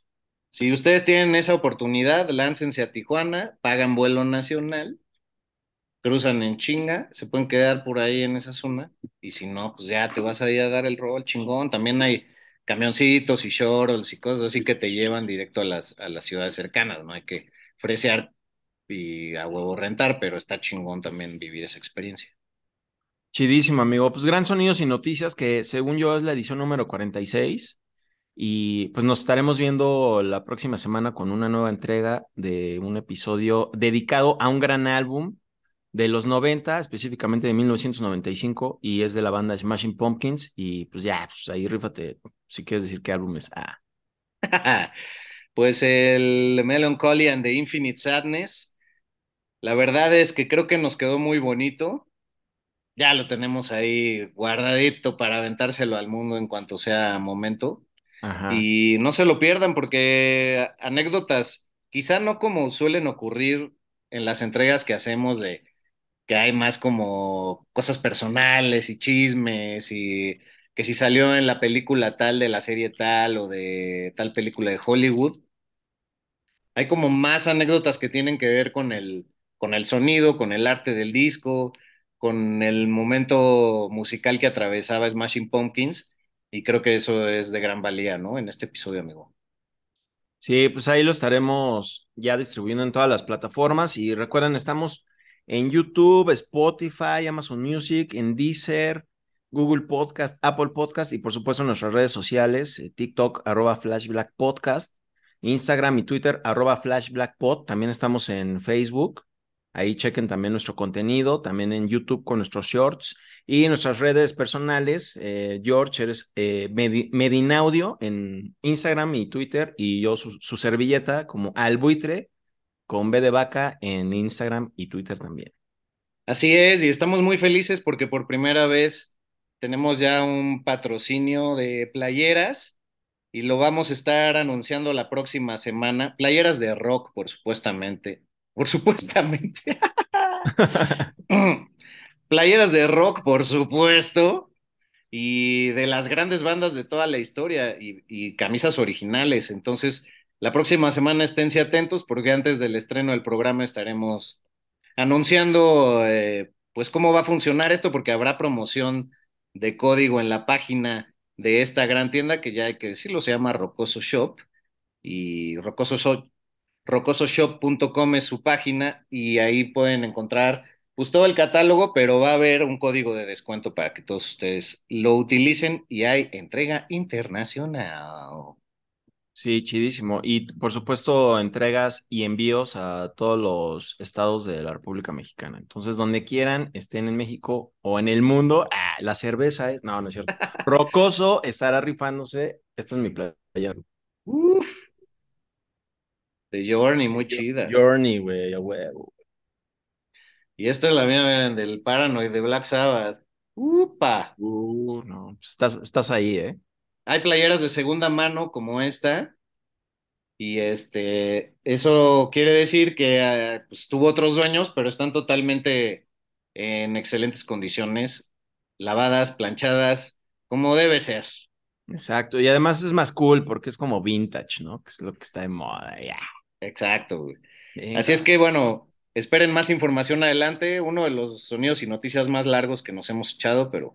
Si ustedes tienen esa oportunidad, láncense a Tijuana, pagan vuelo nacional, cruzan en chinga, se pueden quedar por ahí en esa zona, y si no, pues ya te vas ahí a dar el rol chingón. También hay camioncitos y shuttles y cosas así que te llevan directo a las, a las ciudades cercanas, ¿no? Hay que fresear y a huevo rentar, pero está chingón también vivir esa experiencia. Chidísimo, amigo. Pues gran sonidos y noticias que según yo es la edición número 46 y pues nos estaremos viendo la próxima semana con una nueva entrega de un episodio dedicado a un gran álbum de los 90, específicamente de 1995 y es de la banda Smashing Pumpkins y pues ya, pues ahí rífate si quieres decir qué álbum es. Ah, Pues el Melancholy and the Infinite Sadness, la verdad es que creo que nos quedó muy bonito. Ya lo tenemos ahí guardadito para aventárselo al mundo en cuanto sea momento. ajá. Y no se lo pierdan porque anécdotas quizá no como suelen ocurrir en las entregas que hacemos de que hay más como cosas personales y chismes y que si salió en la película tal de la serie tal o de tal película de Hollywood. Hay como más anécdotas que tienen que ver con el, con el sonido, con el arte del disco, con el momento musical que atravesaba Smashing Pumpkins, y creo que eso es de gran valía, ¿no? En este episodio, amigo. Sí, pues ahí lo estaremos ya distribuyendo en todas las plataformas y recuerden, estamos en YouTube, Spotify, Amazon Music, en Deezer, Google Podcast, Apple Podcast y por supuesto en nuestras redes sociales, eh, TikTok, arroba Flashback Podcast, Instagram y Twitter, arroba FlashBlackPod. También estamos en Facebook. Ahí chequen también nuestro contenido, también en YouTube con nuestros shorts y nuestras redes personales. Eh, George, eres eh, Medinaudio en Instagram y Twitter y yo su, su servilleta como Albuitre con B de vaca en Instagram y Twitter también. Así es, y estamos muy felices porque por primera vez tenemos ya un patrocinio de playeras y lo vamos a estar anunciando la próxima semana. Playeras de rock, por supuestamente. Por supuestamente. Playeras de rock, por supuesto. Y de las grandes bandas de toda la historia y, y camisas originales. Entonces, la próxima semana esténse atentos porque antes del estreno del programa estaremos anunciando eh, pues cómo va a funcionar esto porque habrá promoción de código en la página de esta gran tienda que ya hay que decirlo, se llama Rocoso Shop y Rocoso Shop, rocososhop.com es su página y ahí pueden encontrar pues todo el catálogo, pero va a haber un código de descuento para que todos ustedes lo utilicen y hay entrega internacional. Sí, chidísimo. Y por supuesto, entregas y envíos a todos los estados de la República Mexicana. Entonces, donde quieran, estén en México o en el mundo, ah, la cerveza es. No, no es cierto. Rocoso estará rifándose. Esta es mi playa. Uf. De Journey, muy chida. Journey, güey, a huevo. Y esta es la mía, miren, del Paranoid de Black Sabbath. ¡Upa! Uh, no, pues estás, estás ahí, ¿eh? Hay playeras de segunda mano como esta. Y este, eso quiere decir que eh, pues, tuvo otros dueños, pero están totalmente en excelentes condiciones, lavadas, planchadas, como debe ser. Exacto, y además es más cool porque es como vintage, ¿no? Que es lo que está de moda, ya. Exacto, güey. Así es que, bueno, esperen más información adelante. Uno de los sonidos y noticias más largos que nos hemos echado, pero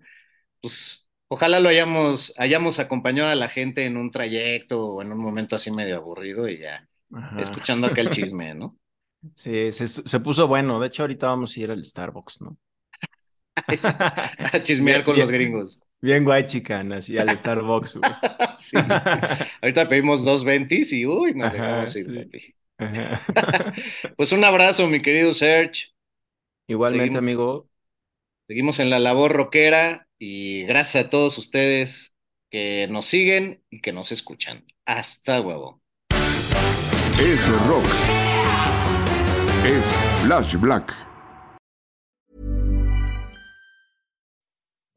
pues Ojalá lo hayamos, hayamos acompañado a la gente en un trayecto o en un momento así medio aburrido y ya Ajá. escuchando aquel chisme, ¿no? Sí, se, se, puso bueno. De hecho, ahorita vamos a ir al Starbucks, ¿no? a chismear con bien, los gringos. Bien guay, chican, así al Starbucks. sí. Ahorita pedimos dos ventis y uy, nos dejamos ir, sí. pues un abrazo, mi querido Serge. Igualmente, Seguimos, amigo. Seguimos en la labor rockera y gracias a todos ustedes que nos siguen y que nos escuchan. Hasta huevo. Es rock. Es Flash Black.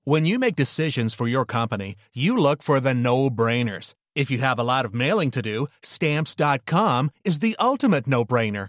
When you make decisions for your company, you look for the no-brainers. If you have a lot of mailing to do, stamps.com is the ultimate no-brainer.